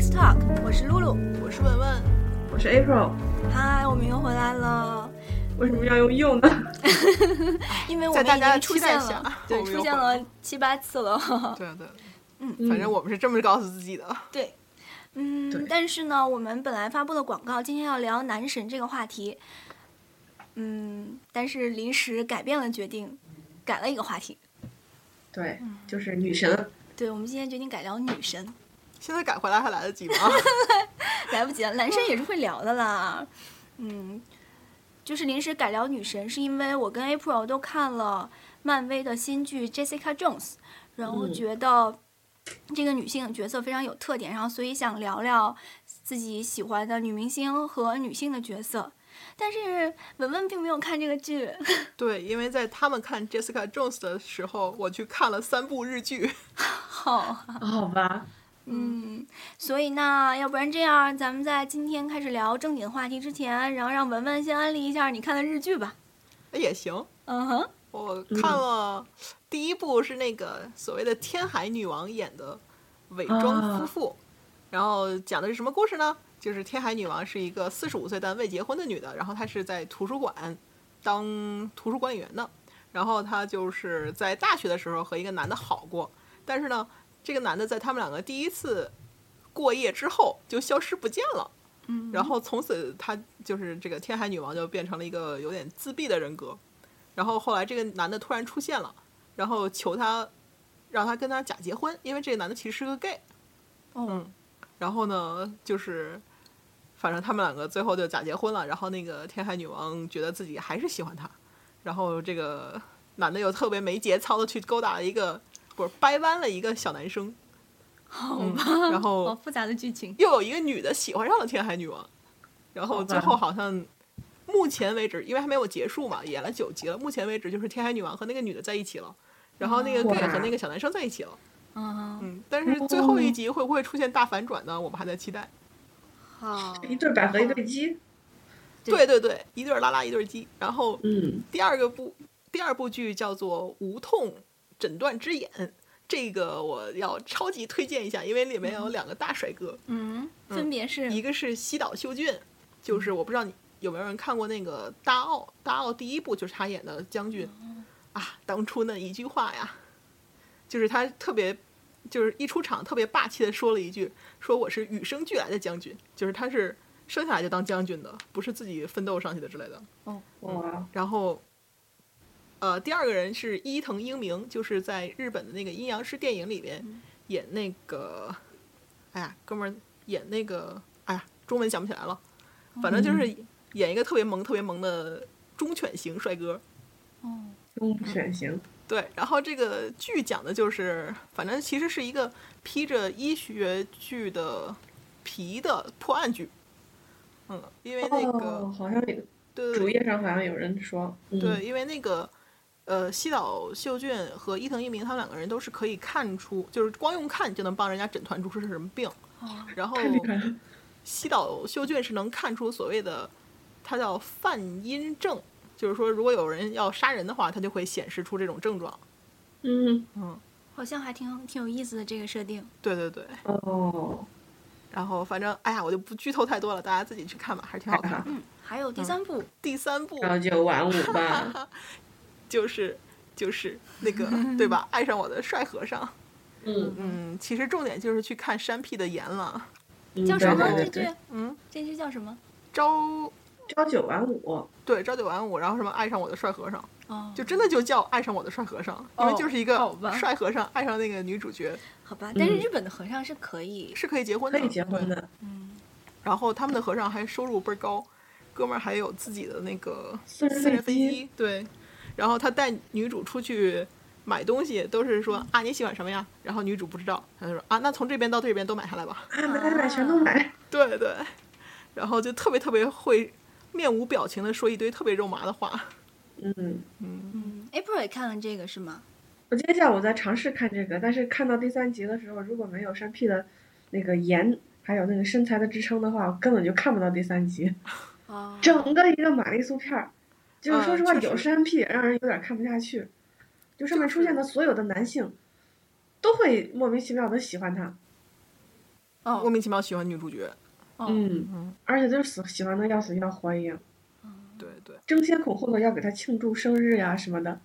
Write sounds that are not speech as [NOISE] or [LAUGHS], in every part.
X Talk，我是露露，我是文文，我是 April。嗨，我们又回来了。为什么要用又呢？[LAUGHS] 因为我们已经出现了，对，出现了七八次了。对对，[LAUGHS] 嗯，反正我们是这么告诉自己的。对，嗯，但是呢，我们本来发布的广告今天要聊男神这个话题，嗯，但是临时改变了决定，改了一个话题。对，就是女神。对，我们今天决定改聊女神。现在改回来还来得及吗？[LAUGHS] 来不及了，男生也是会聊的啦。嗯，就是临时改聊女神，是因为我跟 April 都看了漫威的新剧 Jessica Jones，然后觉得这个女性角色非常有特点，然后所以想聊聊自己喜欢的女明星和女性的角色。但是文文并没有看这个剧。[LAUGHS] 对，因为在他们看 Jessica Jones 的时候，我去看了三部日剧。[LAUGHS] 好，好吧，嗯，所以那，要不然这样，咱们在今天开始聊正经话题之前，然后让文文先安利一下你看的日剧吧。也行，嗯哼，我看了第一部是那个所谓的天海女王演的伪装夫妇，然后讲的是什么故事呢？就是天海女王是一个四十五岁但未结婚的女的，然后她是在图书馆当图书管理员的，然后她就是在大学的时候和一个男的好过。但是呢，这个男的在他们两个第一次过夜之后就消失不见了，嗯，然后从此他就是这个天海女王就变成了一个有点自闭的人格，然后后来这个男的突然出现了，然后求他让他跟他假结婚，因为这个男的其实是个 gay，嗯，然后呢就是反正他们两个最后就假结婚了，然后那个天海女王觉得自己还是喜欢他，然后这个男的又特别没节操的去勾搭了一个。不是掰弯了一个小男生，好吧，然后好复杂的剧情，又有一个女的喜欢上了天海女王，然后最后好像目前为止，因为还没有结束嘛，演了九集了，目前为止就是天海女王和那个女的在一起了，然后那个 gay 和那个小男生在一起了，嗯嗯，但是最后一集会不会出现大反转呢？我们还在期待。好，一对百合一对鸡，对对对，一对拉拉一对鸡，然后嗯，第二个部第二部剧叫做《无痛》。诊断之眼，这个我要超级推荐一下，因为里面有两个大帅哥，嗯，分别是一个是西岛秀俊，就是我不知道你有没有人看过那个《大奥》，《大奥》第一部就是他演的将军，啊，当初那一句话呀，就是他特别，就是一出场特别霸气的说了一句，说我是与生俱来的将军，就是他是生下来就当将军的，不是自己奋斗上去的之类的，哦，哇，然后。呃，第二个人是伊藤英明，就是在日本的那个阴阳师电影里面演那个，哎呀，哥们儿演那个，哎呀，中文想不起来了，反正就是演一个特别萌、特别萌的忠犬型帅哥。哦，忠犬型。对，然后这个剧讲的就是，反正其实是一个披着医学剧的皮的破案剧。嗯，因为那个好像对主页上好像有人说，对，因为那个。呃，西岛秀俊和伊藤一明他们两个人都是可以看出，就是光用看就能帮人家诊断出是什么病。然后西岛秀俊是能看出所谓的，他叫泛阴症，就是说如果有人要杀人的话，他就会显示出这种症状。嗯嗯，好像还挺挺有意思的这个设定。对对对。哦。然后反正哎呀，我就不剧透太多了，大家自己去看吧，还是挺好看。嗯，还有第三部，第三部朝九晚五吧。[LAUGHS] 就是就是那个 [LAUGHS] 对吧？爱上我的帅和尚。嗯嗯，其实重点就是去看山屁的颜了。叫什么这句？嗯，这剧叫什么？朝朝九晚五。对，朝九晚五，然后什么爱上我的帅和尚。哦。就真的就叫爱上我的帅和尚，因为就是一个帅和尚爱上那个女主角。好吧，但是日本的和尚是可以是可以结婚的，可以结婚的。嗯。然后他们的和尚还收入倍儿高，哥们儿还有自己的那个私人飞机。对。然后他带女主出去买东西，都是说啊你喜欢什么呀？然后女主不知道，他就说啊那从这边到这边都买下来吧。啊买买买全都买。对对，然后就特别特别会面无表情的说一堆特别肉麻的话。嗯嗯嗯，April 也看了这个是吗？我今天下午在尝试看这个，但是看到第三集的时候，如果没有山 P 的那个颜，还有那个身材的支撑的话，我根本就看不到第三集。哦。整个一个玛丽苏片儿。就是说实话，有山 P 让人有点看不下去，就上面出现的所有的男性，都会莫名其妙的喜欢他。哦莫名其妙喜欢女主角。嗯，嗯，而且就是死喜欢的要死要活一样，对对，争先恐后的要给他庆祝生日呀什么的。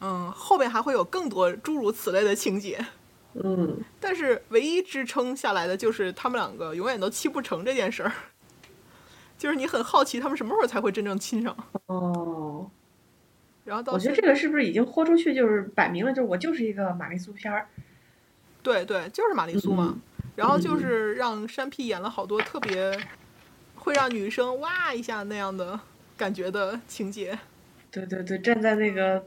嗯，后面还会有更多诸如此类的情节。嗯，但是唯一支撑下来的就是他们两个永远都气不成这件事儿，就是你很好奇他们什么时候才会真正亲上。哦，然后到我觉得这个是不是已经豁出去，就是摆明了，就是我就是一个玛丽苏片儿。对对，就是玛丽苏嘛。嗯然后就是让山 P 演了好多特别会让女生哇一下那样的感觉的情节。对对对，站在那个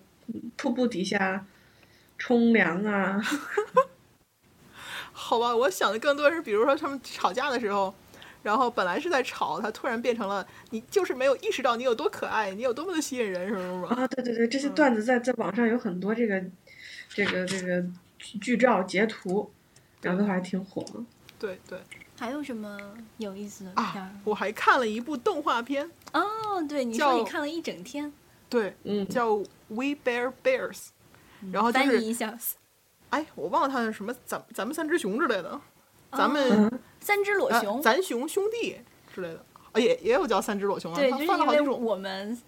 瀑布底下冲凉啊，[LAUGHS] 好吧，我想的更多是，比如说他们吵架的时候，然后本来是在吵，他突然变成了你就是没有意识到你有多可爱，你有多么的吸引人，什么什么。啊，对对对，这些嗯段子在在网上有很多这个这个这个剧剧照截图，然后都还挺火的。对对还有什么有意思的片儿啊？，我还看了一部动画片，哦，对，你说你看了一整天，对，嗯，叫《We Bear Bears》，然后就翻译是一下，哎，我忘了它是什么，咱咱们三只熊之类的，咱们、嗯三只裸呃熊，咱熊兄弟之类的，啊也也有叫三只裸熊啊，对，就是因为分了好几种。我们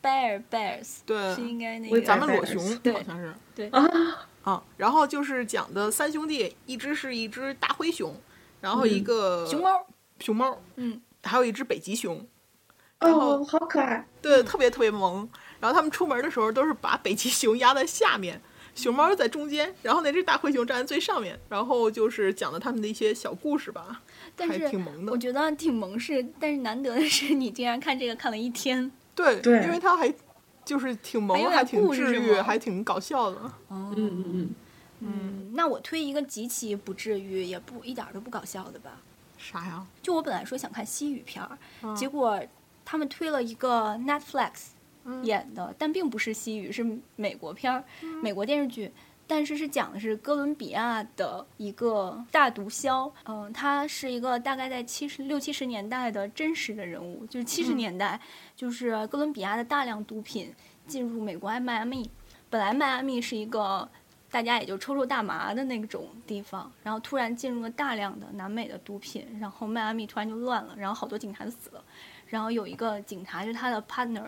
bear bears 对。是应该那个咱们裸熊对。好像是。对。啊，啊，然后就是讲的三兄弟，一只是一只大灰熊，然后一嗯个熊猫，熊猫，嗯，还有一只北极熊，然后哦，好可爱。对，特别特别萌。然后他们出门的时候都是把北极熊压在下面，熊猫在中间，然后那只大灰熊站在最上面。然后就是讲了他们的一些小故事吧，还但是挺萌的我。觉得挺萌是，但是难得的是你竟然看这个看了一天，对，对因为它还就是挺萌还挺治愈，还挺搞笑的。嗯嗯嗯，嗯，那我推一个极其不治愈，也不一点儿都不搞笑的吧。啥呀？就我本来说想看西语片儿，嗯结果他们推了一个 Netflix 嗯演的，但并不是西语，是美国片儿，美国电视剧。但是是讲的是哥伦比亚的一个大毒枭，嗯、他是一个大概在七十六七十年代的真实的人物，就是七十嗯年代，就是哥伦比亚的大量毒品进入美国迈阿密。本来迈阿密是一个大家也就抽抽大麻的那种地方，然后突然进入了大量的南美的毒品，然后迈阿密突然就乱了，然后好多警察就死了，然后有一个警察就是他的 partner，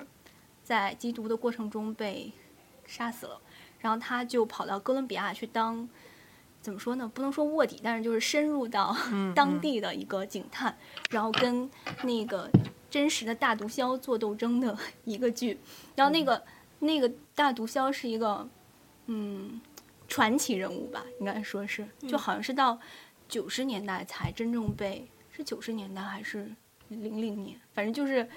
在缉毒的过程中被杀死了，然后他就跑到哥伦比亚去当。怎么说呢？不能说卧底，但是就是深入到嗯当地的一个警探，然后跟那个真实的大毒枭做斗争的 [LAUGHS] 一个剧。然后那个、那个大毒枭是一个嗯传奇人物吧，应该说是，就好像是到九十年代才真正被是九十年代还是零零年，反正就是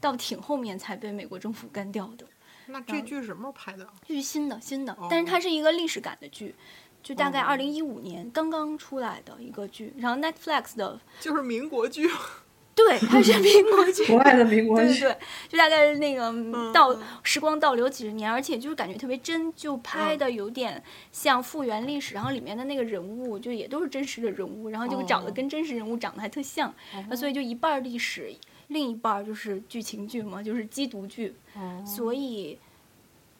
到挺后面才被美国政府干掉的。那这剧是什么时候拍的？这是新的新的哦，但是它是一个历史感的剧。就大概哦二零一五年刚刚出来的一个剧，然后 Netflix 的 [LAUGHS] 就是民国剧。[LAUGHS] 对，它是民国剧，国外的民国剧，对对对，就大概是那个嗯倒嗯时光倒流几十年，而且就是感觉特别真，就拍的有点像复原历史，然后里面的那个人物就也都是真实的人物，然后就长得哦跟真实人物长得还特像，那所以就一半历史，另一半儿就是剧情剧嘛，就是缉毒剧，哦所以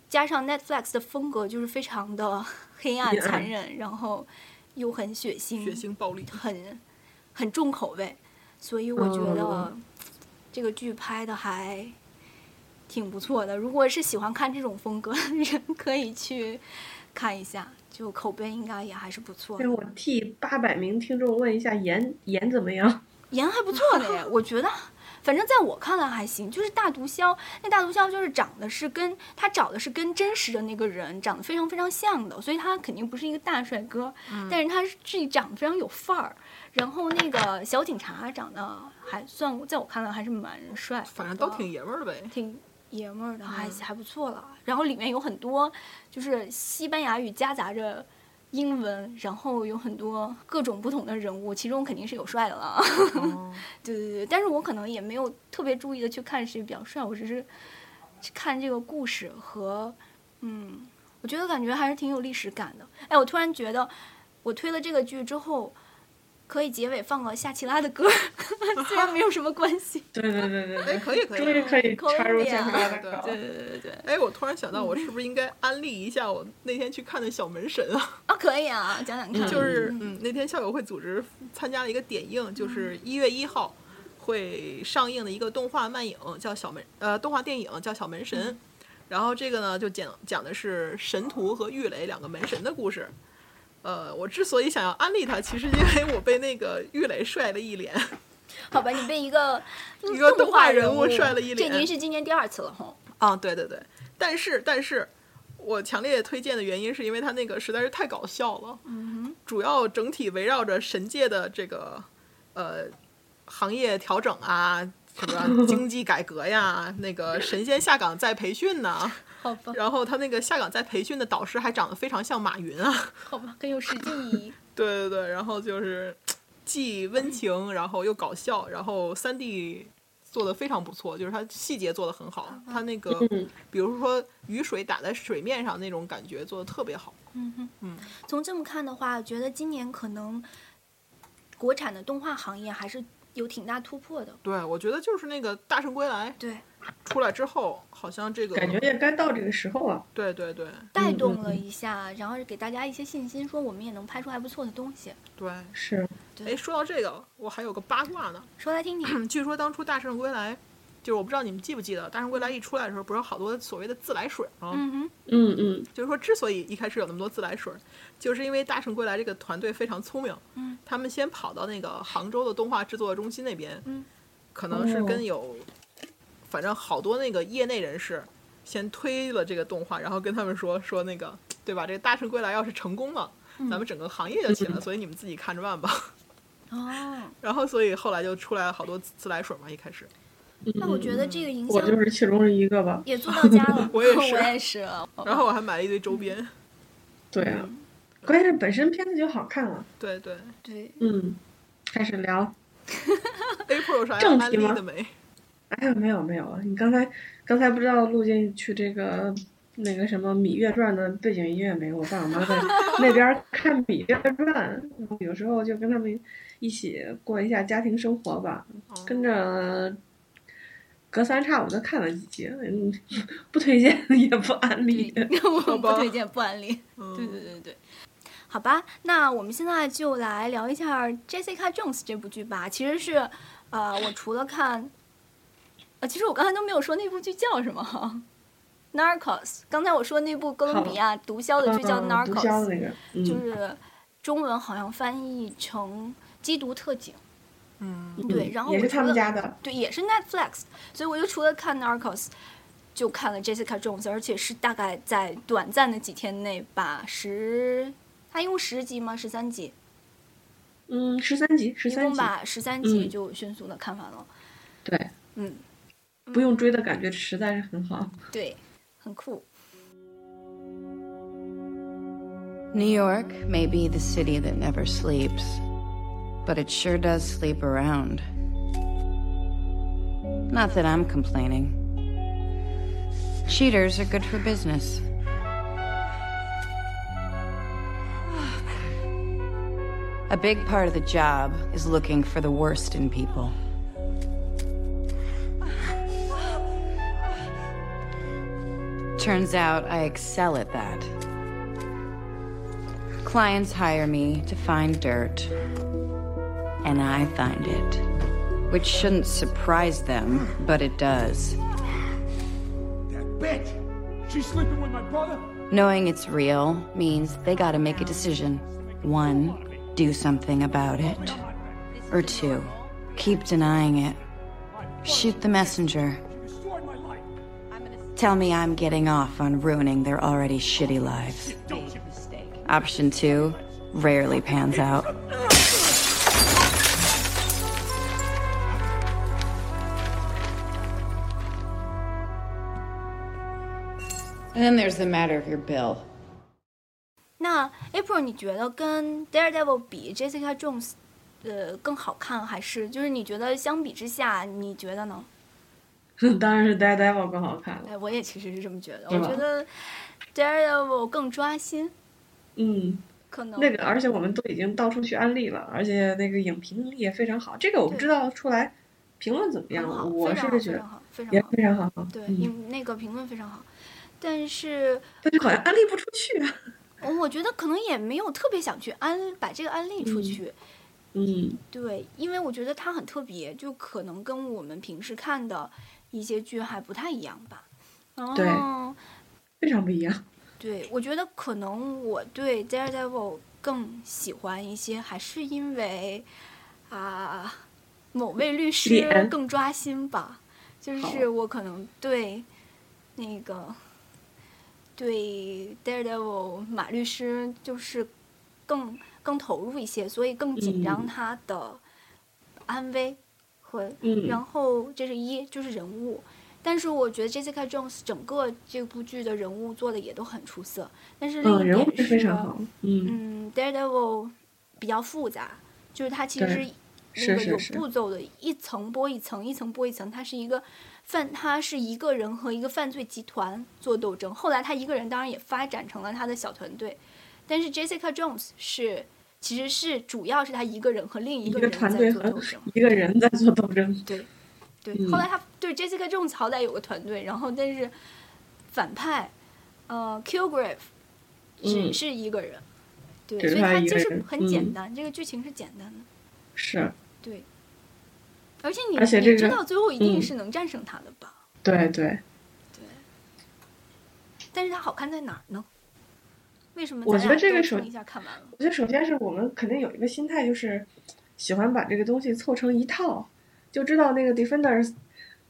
加上 Netflix 的风格就是非常的 [LAUGHS] 黑暗残忍，然后又很血腥，血腥暴力。很很重口味，所以我觉得嗯这个剧拍的还挺不错的。如果是喜欢看这种风格的人，可以去看一下，就口碑应该也还是不错的。我替八百名听众问一下，盐盐怎么样？[LAUGHS] 颜还不错的耶，我觉得，反正在我看来还行。就是大毒枭，那大毒枭就是长得是跟他找的是跟真实的那个人长得非常非常像的，所以他肯定不是一个大帅哥，但是他是自己长得非常有范儿。然后那个小警察长得还算，在我看来还是蛮帅的，反正都挺爷们儿的呗。挺爷们儿的，还嗯还不错了。然后里面有很多就是西班牙语夹杂着英文，然后有很多各种不同的人物，其中肯定是有帅的了。哦 [LAUGHS] 对对对，但是我可能也没有特别注意的去看谁比较帅，我只是去看这个故事和嗯，我觉得感觉还是挺有历史感的。哎，我突然觉得，我推了这个剧之后，可以结尾放个夏奇拉的歌，[LAUGHS] 虽然没有什么关系。[LAUGHS] 对对对对哎，对，可以可以。终于可以插入夏奇拉的对稿。对对对对，哎，我突然想到，我是不是应该安利一下我那天去看的小门神啊？啊，可以啊，讲讲看。就是嗯，那天校友会组织参加了一个点映，就是一月一号会上映的一个动画漫影，叫小门呃动画电影叫小门神。然后这个呢，就讲讲的是神荼和玉垒两个门神的故事。呃，我之所以想要安利它，其实因为我被那个玉磊帅了一脸，好吧，你被一个 [LAUGHS] 一个动动画人物物帅了一脸这已经是今年第二次了哈。啊，对对对，但是但是，我强烈推荐的原因是因为它那个实在是太搞笑了，嗯主要整体围绕着神界的这个呃行业调整啊，什么 [LAUGHS] 经济改革呀，那个神仙下岗再培训呐、哼，好吧，然后他那个下岗再培训的导师还长得非常像马云啊，[LAUGHS] 好吧，更有实际意义。[LAUGHS] 对对对，然后就是既温情，然后又搞笑，然后三 D 做的非常不错，就是它细节做的很好，它那个嗯。比如说雨水打在水面上那种感觉做的特别好。嗯哼，嗯，从这么看的话，觉得今年可能国产的动画行业还是有挺大突破的。对，我觉得就是那个《大圣归来对，》出来之后，好像这个感觉也该到这个时候了。对对对带动了一下，然后给大家一些信心，说我们也能拍出还不错的东西。对。是，哎，说到这个，我还有个八卦呢。说来听听。[CLEARS THROAT] 据说当初《大圣归来》，就是我不知道你们记不记得，《大圣归来》一出来的时候，不是有好多所谓的自来水吗？嗯哼，嗯嗯，就是说，之所以一开始有那么多自来水，就是因为大圣归来这个团队非常聪明，嗯，他们先跑到那个杭州的动画制作中心那边，嗯，可能是哦跟有，反正好多那个业内人士先推了这个动画，然后跟他们说说那个，对吧？这个大圣归来要是成功了，嗯咱们整个行业就起来了，所以你们自己看着办吧。哦，[LAUGHS] 然后，所以后来就出来了好多自来水嘛，一开始。那我觉得这个影响我就是其中一个吧。也做到家了。[LAUGHS] 我也是 [LAUGHS] 我也是。然后我还买了一堆周边，对啊，关键是本身片子就好看了。对对。对，嗯，开始聊。[LAUGHS] April 有啥正题吗利的没？哎呀，没有没有，你刚才刚才不知道录进去这个那个什么《芈月传》的背景音乐没？我爸我妈在 [LAUGHS] 那边看《芈月传》，然后有时候就跟他们一起过一下家庭生活吧，跟着隔三差五的看了几集，嗯，不推荐 [LAUGHS] 也不安利。对，我不推荐，不安利。嗯对对对对。好吧，那我们现在就来聊一下《Jessica Jones》这部剧吧。其实是，呃，我除了看，呃，其实我刚才都没有说那部剧叫什么，《Narcos》。刚才我说那部哥伦比亚毒枭的剧叫《Narcos》，就是中文好像翻译成《缉毒特警》。嗯，对，嗯然后也是他们我对，也是 Netflix，所以我就除了看 Narcos，就看了 Jessica Jones，而且是大概在短暂的几天内把十，它一共十集吗？十三集，嗯，十三集，十三集一共把十三集嗯就迅速的看完了。对，嗯，不用追的感觉实在是很好。对，很酷。New York may be the city that never sleeps, but it sure does sleep around. Not that I'm complaining. Cheaters are good for business. A big part of the job is looking for the worst in people. Turns out I excel at that. Clients hire me to find dirt, and I find it. Which shouldn't surprise them, but it does. That bitch! She's sleeping with my brother? Knowing it's real means they gotta make a decision. One, do something about it. Or two, keep denying it. Shoot the messenger. Tell me I'm getting off on ruining their already shitty lives. Option two rarely pans out. And then there's the matter of your bill. 那 April，你觉得跟 Daredevil 比，Jessica Jones，呃，更好看，还是就是你觉得相比之下，你觉得呢？[LAUGHS] 当然是 Daredevil 更好看了。哎，我也其实是这么觉得，我觉得 Daredevil 更抓心。嗯，可能那个，而且我们都已经到处去安利了，而且那个影评也非常好。这个我不知道出来评论怎么样，了，我是觉得也常好。非常好。对，那个评论非常好，但是但是好像安利不出去啊。我觉得可能也没有特别想去安把这个安利出嗯去。嗯，对，因为我觉得它很特别，就可能跟我们平时看的一些剧还不太一样吧。然对后，非常不一样。[LAUGHS] 对我觉得可能我对 Daredevil 更喜欢一些，还是因为啊某位律师更抓心吧。就是我可能对那个对 Daredevil 马律师就是更更投入一些，所以更紧张嗯。他的安危和嗯。然后这是一就是人物，但是我觉得 Jessica Jones 整个这部剧的人物做的也都很出色，但是另嗯，一点是非常好。嗯，嗯，Daredevil 比较复杂，就是它其实是那个有步骤的，一层剥一层，一层剥一层，它是一个犯，他是一个人和一个犯罪集团做斗争。后来他一个人当然也发展成了他的小团队，但是 Jessica Jones 是其实是主要是他一个人和另一一个个人在团队和做斗争。一个人在做斗争。对，对，嗯后来他对 Jessica Jones 好歹有个团队，然后但是反派，呃，Killgrave 只嗯是一个人，对，所以它他就是很简嗯单，这个剧情是简单的，是，对。而且你而且这个你知道最后一定嗯是能战胜他的吧？对对对。但是它好看在哪儿呢？为什么我觉得这个首都冲一下看完了？我觉得首先是我们肯定有一个心态，就是喜欢把这个东西凑成一套，就知道那个 Defenders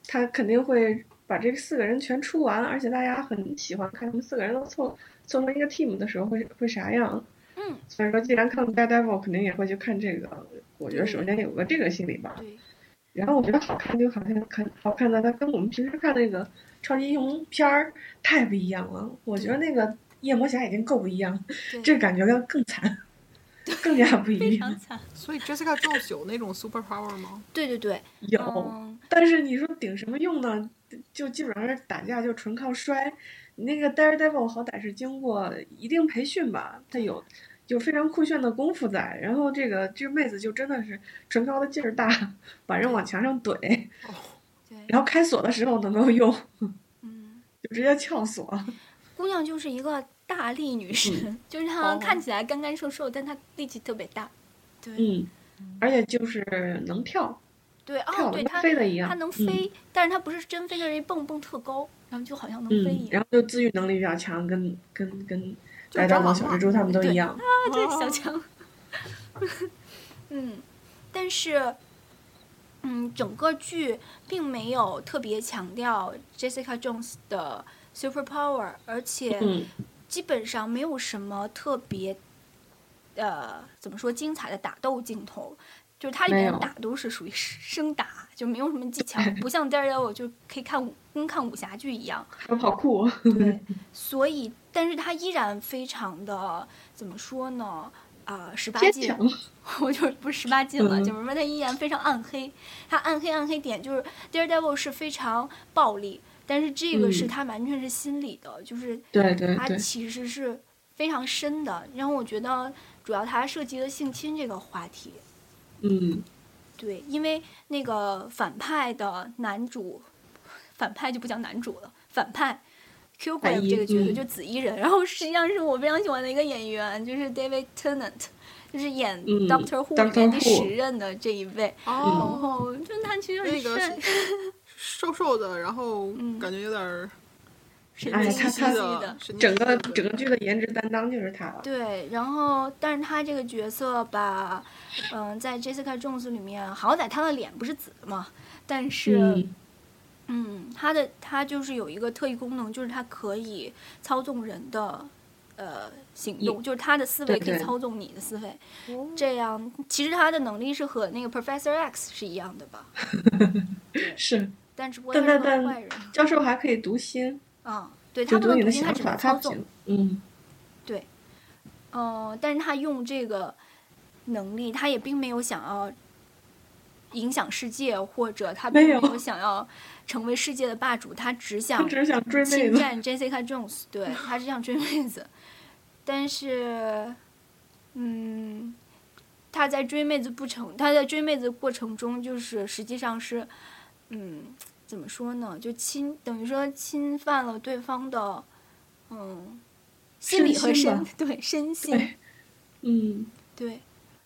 他肯定会把这四个人全出完，而且大家很喜欢看他们四个人都凑凑成一个 team 的时候会会啥样。嗯，所以说，既然看了 Daredevil，肯定也会去看这个。我觉得首先有个这个心理吧。对，然后我觉得好看就好像看好看的，它跟我们平时看那个超级英雄片儿太不一样了。我觉得那个夜魔侠已经够不一样，对这感觉要更惨，更加不一 [LAUGHS] 样。常惨。所以 Jessica Jones 有那种 super power 吗？对 [LAUGHS] 对对，有，嗯，但是你说顶什么用呢？就基本上是打架就纯靠摔。你那个 Daredevil 好歹是经过一定培训吧，他有有非常酷炫的功夫在。然后这个这个妹子就真的是唇膏的劲儿大，把人往墙上怼，对，然后开锁的时候能够用，嗯。就直接撬锁。姑娘就是一个大力女神，嗯就是她哦看起来干干瘦瘦，但她力气特别大。对、嗯，而且就是能跳，对哦，对她飞的一样。她能飞，但是她不是真飞，就是一蹦蹦特高，然后就好像能嗯，飞一样。嗯然后就自愈能力比较强，跟跟跟就白蟑螂嘛蚱小蜘蛛他们都一样。啊，这是，小强。[LAUGHS] 嗯，但是，嗯，整个剧并没有特别强调 Jessica Jones 的 super power，而且嗯基本上没有什么特别，呃，怎么说精彩的打斗镜头。就是它里面的打都是属于 [LAUGHS] 生打，就没有什么技巧，不像 [LAUGHS] Daredevil 就可以看武跟看武侠剧一样。还有跑酷。对，[LAUGHS] 所以，但是它依然非常的怎么说呢？啊、十八禁，[LAUGHS] 我就是不是十八禁了，嗯就是说它依然非常暗黑。它暗黑暗黑点就是 Daredevil 是非常暴力，但是这个是嗯它完全是心理的，就是对对对，它其实是非常深的。然后我觉得主要它涉及了性侵这个话题。嗯，对，因为那个反派的男主，反派就不讲男主了，反派 Q 反 Grave 一这个角色嗯就紫衣人，然后实际上是我非常喜欢的一个演员，就是 David Tennant，就是演嗯 Doctor Who 里面第十任的这一位，然哦，后就他其实很那个，瘦瘦的，然后嗯。感觉有点儿神哎经兮兮他他的。整个整个剧的颜值担当就是他了。对，然后但是他这个角色吧，嗯、在 Jessica Jones 里面，好歹他的脸不是紫的嘛，但是。嗯嗯，它的他就是有一个特异功能，就是他可以操纵人的呃行动，就是他的思维可以操纵你的思维。哦这样，其实他的能力是和那个 Professor X 是一样的吧？[LAUGHS] 是，但只不过他是个坏人。教授还可以读心，啊、对他不能读心，他，只能操纵。嗯，嗯、但是他用这个能力，他也并没有想要影响世界，或者他并没有想要成为世界的霸主，他只想只是想追妹子。侵占 Jessica Jones，对他只想追妹子，但是嗯，他在追妹子不成，他在追妹子过程中，就是实际上是，嗯，怎么说呢？就侵，等于说侵犯了对方的，嗯，心理和身身对身心嗯，对，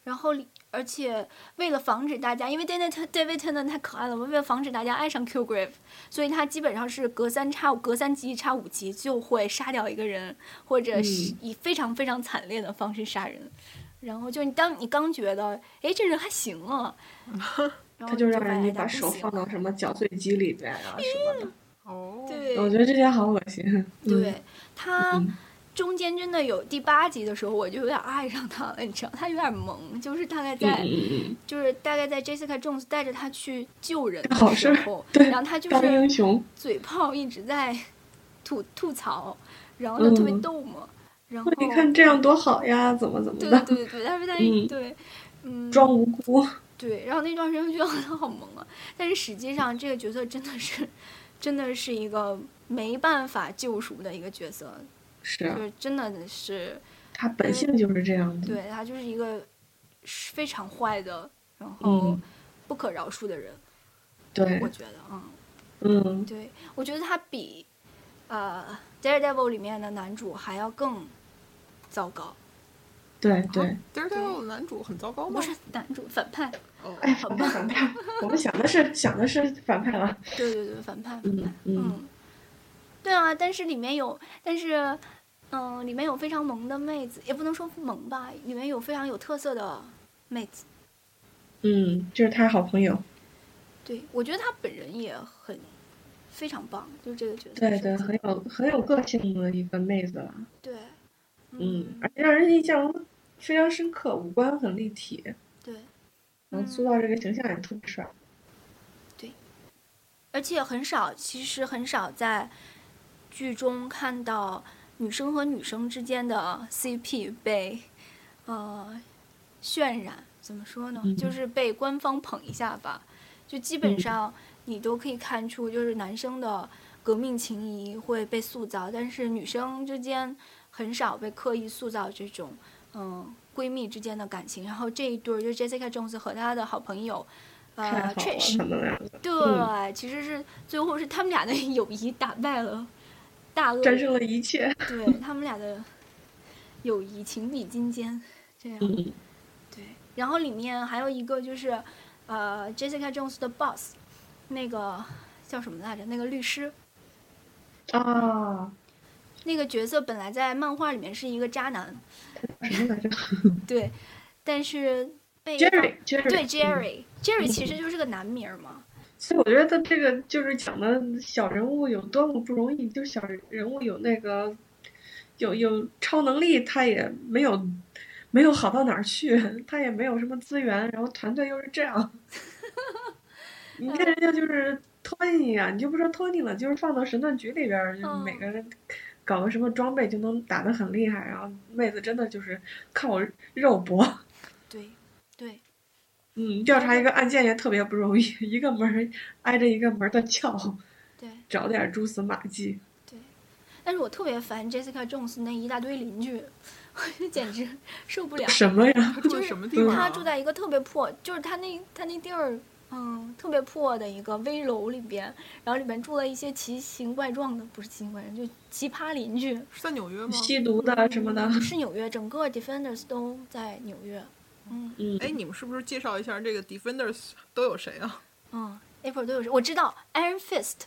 然后而且为了防止大家，因为 David David Tennant 太可爱了，为了防止大家爱上 Kilgrave，所以他基本上是隔三差五、隔三集差五集就会杀掉一个人，或者是嗯以非常非常惨烈的方式杀人。然后就你当你刚觉得，哎，这人还行啊，[LAUGHS] 他就让人家把手放到什么绞碎机里边啊 [LAUGHS] 什么的。哦，对我觉得这些好恶心。对他嗯中间真的有第八集的时候，我就有点爱上他了，你知道，他有点萌，就是大概嗯在。就是大概在 Jessica Jones 带着他去救人好事儿的时候，对然后他就是雄，嘴炮一直在吐吐槽，然后就特别嗯逗嘛，然后你看这样多好呀，怎么怎么的，对对对，但是他嗯对，嗯，装无辜。对，然后那段时间觉得他好萌啊，但是实际上这个角色真的是真的是一个没办法救赎的一个角色，是啊就，是真的是他本性就是这样的。对他就是一个是非常坏的，然后嗯不可饶恕的人，对我，觉得啊。嗯，对，我觉得他比呃《Daredevil》里面的男主还要更糟糕。对对。Daredevil 男主很糟糕吗？不是男主，反派。哦，哎，反派反派，我们想的是 [LAUGHS] 想的是反派了。对对对，反派。反派嗯嗯嗯，对啊，但是里面有，但是嗯、里面有非常萌的妹子，也不能说萌吧，里面有非常有特色的妹子。嗯，就是他好朋友。对，我觉得他本人也很非常棒，就是这个角色对对，很有很有个性的一个妹子了。对，嗯，而且让人印象非常深刻，五官很立体，对。能塑造这个形象也特别帅。而且很少，其实很少在剧中看到女生和女生之间的 CP 被呃渲染，怎么说呢？嗯就是被官方捧一下吧。就基本上你都可以看出，就是男生的革命情谊会被塑造，但是女生之间很少被刻意塑造这种嗯闺蜜之间的感情。然后这一对儿就是 Jessica Jones 和她的好朋友呃，Trish。对，其实是最后是他们俩的 [LAUGHS] 友谊打败了大恶，战胜了一切。对他们俩的友谊情比金坚，这样嗯，对。然后里面还有一个就是，呃，Jessica Jones 的 boss，那个叫什么来着？那个律师，啊，那个角色本来在漫画里面是一个渣男，什么来着？[LAUGHS] 对，但是被？Jerry Jerry 对嗯。Jerry Jerry 其实就是个男名儿嘛，所以我觉得他这个就是讲的小人物有多么不容易，就是小人物有那个有有超能力，他也没有没有好到哪儿去，他也没有什么资源，然后团队又是这样，[LAUGHS] 你看人家就是托尼啊，你就不说托尼了，就是放到神盾局里边儿，就嗯每个人搞个什么装备就能打得很厉害，然后妹子真的就是靠肉搏。对对。嗯，调查一个案件也特别不容易，一个门挨着一个门的撬，对找点蛛丝马迹。对，但是我特别烦 Jessica Jones 那一大堆邻居，[LAUGHS] 我简直受不了。什么呀？他住在什么地方啊？他住在一个特别破，就是他那他那地儿，嗯，特别破的一个危楼里边，然后里面住了一些奇形怪状的，不是奇形怪状，就奇葩邻居。是在纽约吗？吸毒的什么的。是纽约，整个 Defenders 都在纽约。嗯嗯，哎，你们是不是介绍一下这个 Defenders 都有谁啊？嗯，April 都有谁？我知道 Iron Fist，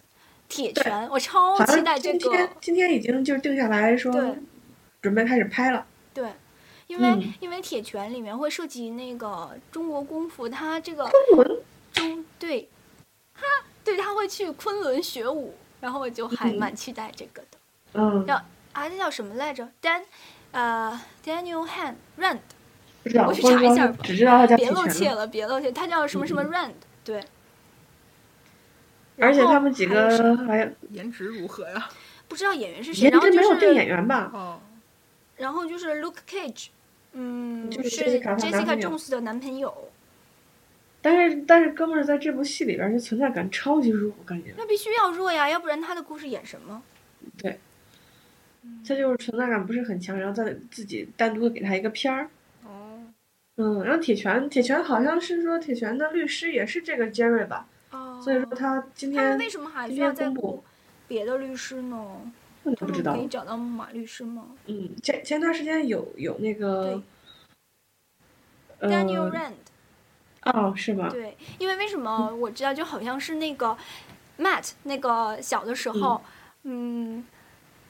铁拳，我超期待这个今天。今天已经就定下来说对，准备开始拍了。对，因为、嗯因为铁拳里面会涉及那个中国功夫，它这个对，他对他会去昆仑学武，然后我就还嗯蛮期待这个的。嗯，叫啊，那叫什么来着？Dan，呃，Daniel Han Rand，不知道，我去查一下吧只知道他叫别。露怯了，别露怯，他叫什么什么嗯 Rand，对。而且他们几个还颜值如何呀？不知道演员是谁，颜然后就值没有定演是员吧？哦，然后就是 Luke Cage，嗯，就是是 Jessica Jones 的男朋友。但是但是哥们儿在这部戏里边儿就存在感超级弱，我感觉那必须要弱呀，要不然他的故事演什么？对，他就是存在感不是很强，然后再自己单独的给他一个片儿，哦嗯，然后铁拳，铁拳好像是说铁拳的律师也是这个 Jerry 吧，哦，所以说他今天为什么还需要再天公布雇别的律师呢？我不知道可以，找到马律师吗嗯，前前段时间有有那个对，？Daniel 呃 Rand，哦是吗？对，因为为什么我知道，就好像是那个 Matt 那个小的时候，嗯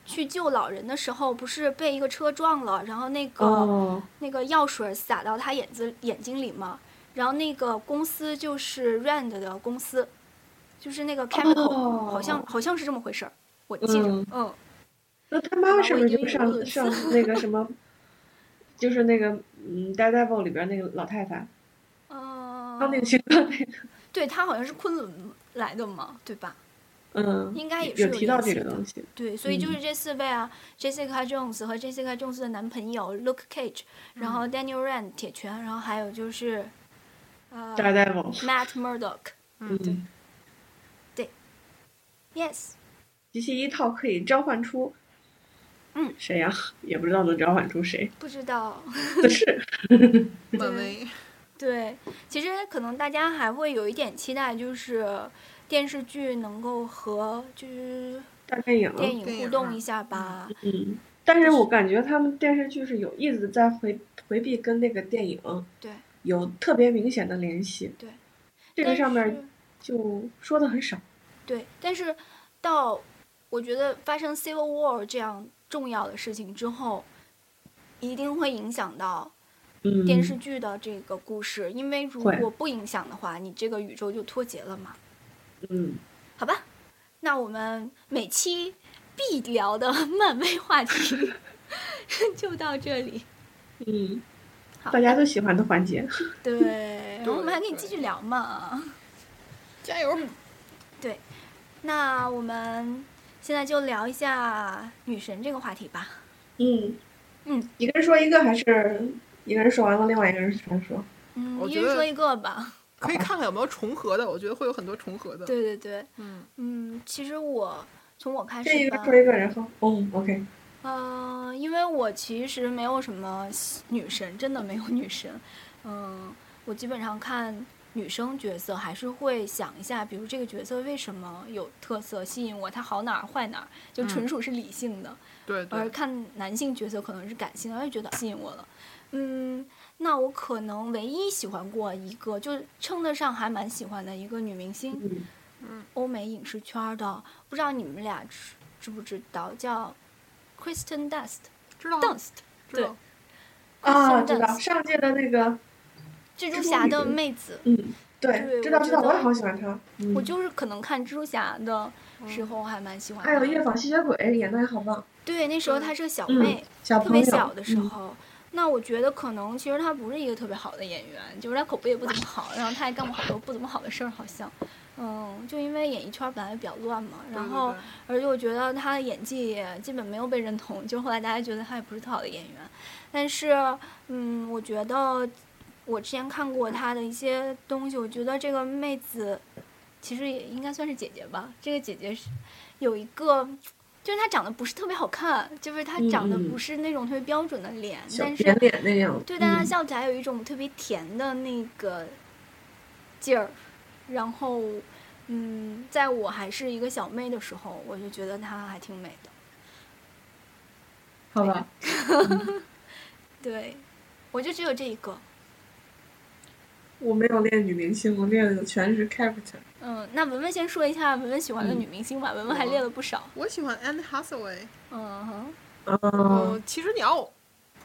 去救老人的时候，不是被一个车撞了，然后那个、哦，那个药水洒到他眼子眼睛里嘛，然后那个公司就是 Rand 的公司，就是那个 Chemical，、哦好像好像是这么回事儿，我记着，嗯嗯。那他妈是不是就我已经有恶上上 [LAUGHS] 那个什么，就是那个嗯《Daredevil》里边那个老太太，嗯，当那个 [LAUGHS] 对他好像是昆仑来的嘛，对吧？嗯，应该也是有有提到这个东西，对，所以就嗯是这四位啊、j e s s i c a Jones 和 Jessica Jones 的男朋友 Luke Cage，、然后 Daniel Rand 铁拳，然后还有就是呃 Daredevil，Matt Murdock。[LAUGHS] 嗯，对。对 Yes，集齐一套可以召唤出，嗯，谁呀？也不知道能召唤出谁，不知道。[LAUGHS] 不是，漫威，对，其实可能大家还会有一点期待，就是电视剧能够和就是大电影，电影互动一下吧。嗯，但是我感觉他们电视剧是有意的在回回避跟那个电影对有特别明显的联系，对，这个上面就说的很少。对，但是到我觉得发生 Civil War 这样重要的事情之后，一定会影响到嗯，电视剧的这个故事，因为如果不影响的话，你这个宇宙就脱节了嘛。嗯，好吧，那我们每期必聊的 [LAUGHS] 漫威话题 [LAUGHS] 就到这里。嗯，好大家都喜欢的环节。[LAUGHS] 对，对我们还可以继续聊嘛。加油！对，那我们现在就聊一下女神这个话题吧。嗯嗯，一个人说一个，还是一个人说完了，另外一个人重说？嗯，我一人说一个吧。[LAUGHS] 可以看看有没有重合的，我觉得会有很多重合的。对对对，嗯，嗯，其实我从我开始吧一个说，一个，然后，嗯，OK，嗯、因为我其实没有什么女神，真的没有女神。嗯，我基本上看女生角色还是会想一下，比如这个角色为什么有特色吸引我，她好哪儿坏哪儿，就嗯纯属是理性的。对对，而看男性角色可能是感性的，我就觉得吸引我了。嗯，那我可能唯一喜欢过一个，就称得上还蛮喜欢的一个女明星，嗯，欧美影视圈的，不知道你们俩知知不知道，叫 Kristen Dust 知道 Dunst，知道。啊，Kristen 知道上届的那个，蜘蛛侠的妹子。嗯，对对，知道知道，我也好喜欢她。嗯我就是可能看蜘蛛侠的时候还蛮喜欢。还有夜访吸血鬼演的也好棒，对，那时候她是个小嗯妹，特小朋友别小的时嗯候。那我觉得可能其实他不是一个特别好的演员，就是他口碑也不怎么好，然后他还干过好多不怎么好的事儿，好像，嗯，就因为演艺圈本来比较乱嘛，然后对而且我觉得他的演技也基本没有被认同，就后来大家觉得他也不是特好的演员，但是，嗯，我觉得我之前看过他的一些东西，我觉得这个妹子其实也应该算是姐姐吧，这个姐姐是有一个。就是她长得不是特别好看，就是她长得不是那种特别标准的脸，但是扁脸那样。对，但她嗯笑起来有一种特别甜的那个劲儿，然后，嗯，在我还是一个小妹的时候，我就觉得她还挺美的。好吧，[LAUGHS] 对，我就只有这一个。我没有练女明星，我练的全是 character。嗯，那文文先说一下文文喜欢的嗯女明星吧，文文还列了不少。我喜欢 Anne Hathaway。嗯哼，嗯嗯，其实你要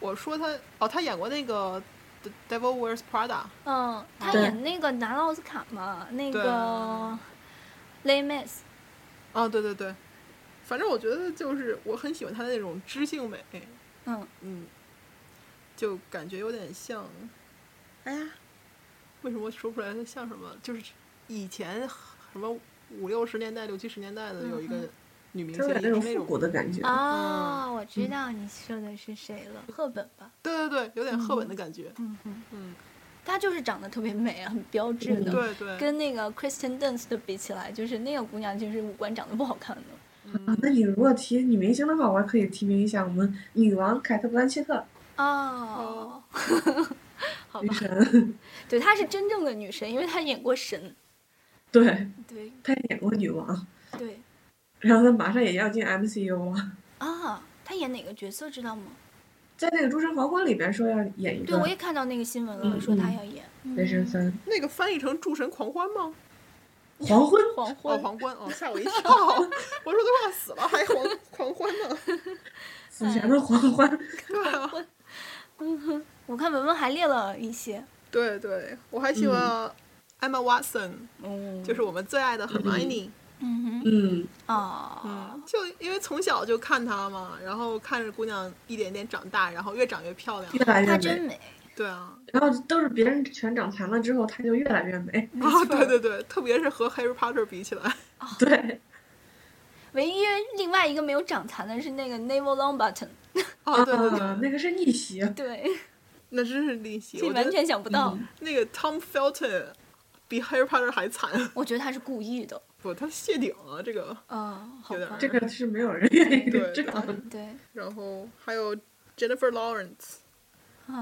我说她哦，她演过那个《The Devil Wears Prada》。嗯，她演那个拿了奥斯卡嘛，那个 Les Mis》。哦，对对对，反正我觉得就是我很喜欢她的那种知性美，嗯，嗯，就感觉有点像，哎呀，为什么说不出来她像什么？就是以前什么五六十年代、六七十年代的有一个嗯女明星，也是那有点那种复古，的感觉。啊，我知道你说的是谁了，赫本吧？对对对，有点赫本的感觉，嗯哼，嗯，她就是长得特别美啊，很标致的。对对，跟那个 Kristen Dunst 比起来，就是那个姑娘就是五官长得不好看的。啊，那你如果提女明星的话，我还可以提名一下我们女王凯特·布兰切特。哦，[LAUGHS] 好女吧，神，[LAUGHS] 对，她是真正的女神，因为她演过神。对，对。她也演过女王，对。然后她马上也要进 MCU 了，啊，她演哪个角色知道吗？在那个《诸神黄昏》里边说要演一个对，我也看到那个新闻了，嗯说她嗯。要演。雷神三。那个翻译成《诸神狂欢》吗？黄昏，哦，黄昏。皇冠哦，吓我一跳！[LAUGHS] 我说都快死了，还狂狂欢呢？死前的黄昏，[LAUGHS] 对啊，我看文文还列了一些，对对，我还喜欢 Emma Watson，、嗯，就是我们最爱的 Hermione。嗯哼。嗯，啊嗯，，就因为从小就看她嘛，然后看着姑娘一点点长大，然后越长越漂亮。越来越美，她真美，对啊，然后都是别人全长残了之后，她就越来越美，[LAUGHS] 啊，对对对，特别是和 Harry Potter 比起来，[LAUGHS] 对，唯一另外一个没有长残的是那个 Neville Longbottom，啊，[LAUGHS] 对对对，啊那个是逆袭，对，那真是逆袭。这完全想不到，那个 Tom Felton 比 Harry Potter 还惨，[LAUGHS] 我觉得他是故意的，不，他谢顶了这个。啊，好有点吧，这个是没有人愿意对这样的。对，然后还有 Jennifer Lawrence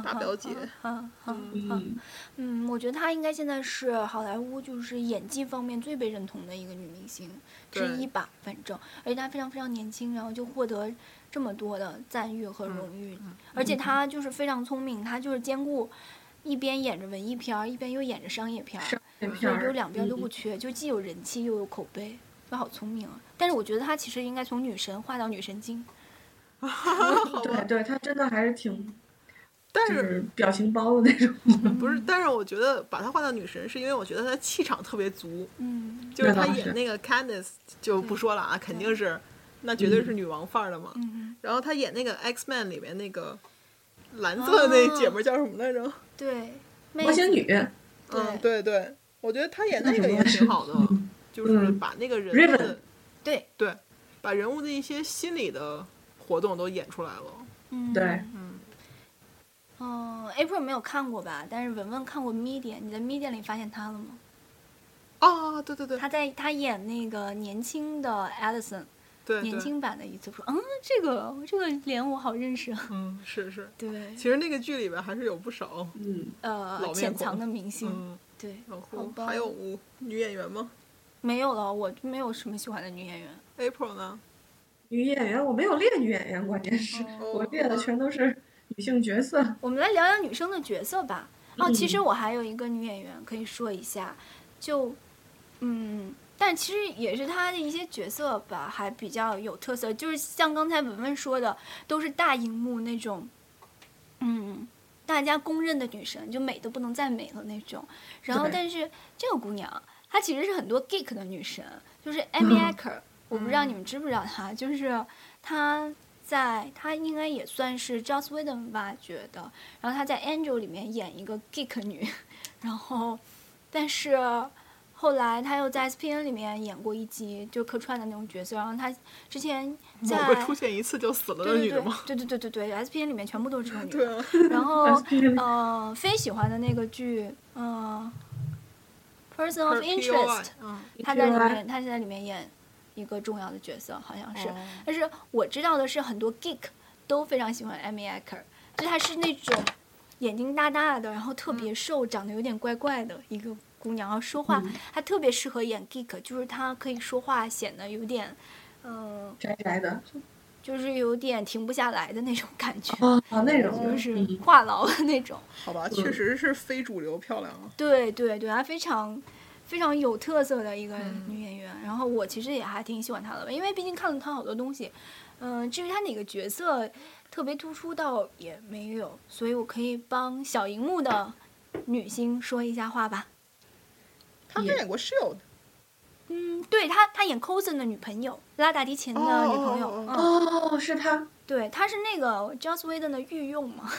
大表姐，嗯嗯嗯。嗯，嗯，我觉得她应该现在是好莱坞就是演技方面最被认同的一个女明星之一吧，反正，而且她非常非常年轻，然后就获得这么多的赞誉和荣誉，而且她就是非常聪明，她就是兼顾一边演着文艺片儿，一边又演着商业片儿，商业片所以儿就两边都嗯不缺，就既有人气又有口碑，她好聪明啊！但是我觉得她其实应该从女神画到女神经，[LAUGHS] 对对，她真的还是挺，但是是表情包的那种。[LAUGHS] 不是？但是我觉得把她画到女神，是因为我觉得她气场特别足。嗯就是她那倒是演那个 Candice 就不说了啊，肯定是，那绝对是女王范儿的嘛。嗯，然后她演那个 X Man 里面那个蓝色的那姐们儿叫什么来着？对，模型女嗯，对对，我觉得他演那个也挺好的，就是嗯把那个人的对，对，把人物的一些心理的活动都演出来了。嗯，对，嗯，嗯，April 没有看过吧？但是文文看过 Medium，你在 Medium 里发现他了吗？啊，对对对，他在他演那个年轻的 Allison，对对，年轻版的一次说，嗯，这个这个脸我好认识啊。嗯，是是。对，其实那个剧里边还是有不少，嗯，呃，潜藏的明星，嗯，对，还有女演员吗没有了，我没有什么喜欢的女演员。？April 呢？女演员我没有列女演员，关键是哦我列的全都是女性角色。我们来聊聊女生的角色吧。哦，其实嗯我还有一个女演员可以说一下，就，嗯，但其实也是她的一些角色吧，还比较有特色，就是像刚才文文说的，都是大荧幕那种，嗯，大家公认的女神，就美的不能再美了那种。然后，但是这个姑娘，她其实是很多 geek 的女神，就是 Amy 嗯 Acker，、我不知道你们知不知道她，就是她。在她应该也算是 Joss Whedon 挖掘的，然后她在 Angel 里面演一个 geek 女，然后，但是后来他又在 SPN 里面演过一集就客串的那种角色，然后他之前在某个出现一次就死了的对对对女的吗？对对对对对 SPN 里面全部都是这种女的，对啊，然后 [LAUGHS] 呃非喜欢的那个剧，嗯、Person of Interest，嗯，她在里面她在里面演一个重要的角色，好像是。哦但是我知道的是，很多 geek 都非常喜欢 Amy Acker，就她是那种眼睛大大的，然后特别瘦，长得有点怪怪的一个姑娘，然后说话、嗯她特别适合演 geek，就是她可以说话显得有点，嗯、宅宅的就是有点停不下来的那种感觉，啊，哦那种就是嗯话痨的那种。好吧，确实是非主流漂亮啊。对对对，她非常非常有特色的一个嗯女演员。然后我其实也还挺喜欢她的吧，因为毕竟看了她好多东西。嗯、至于她哪个角色特别突出，倒也没有，所以我可以帮小荧幕的女星说一下话吧。她还演过 Shield，嗯，对他，他演 Coulson 的女朋友，拉达迪琴的女朋友。哦是他，对，他是那个 Joss Whedon 的御用嘛，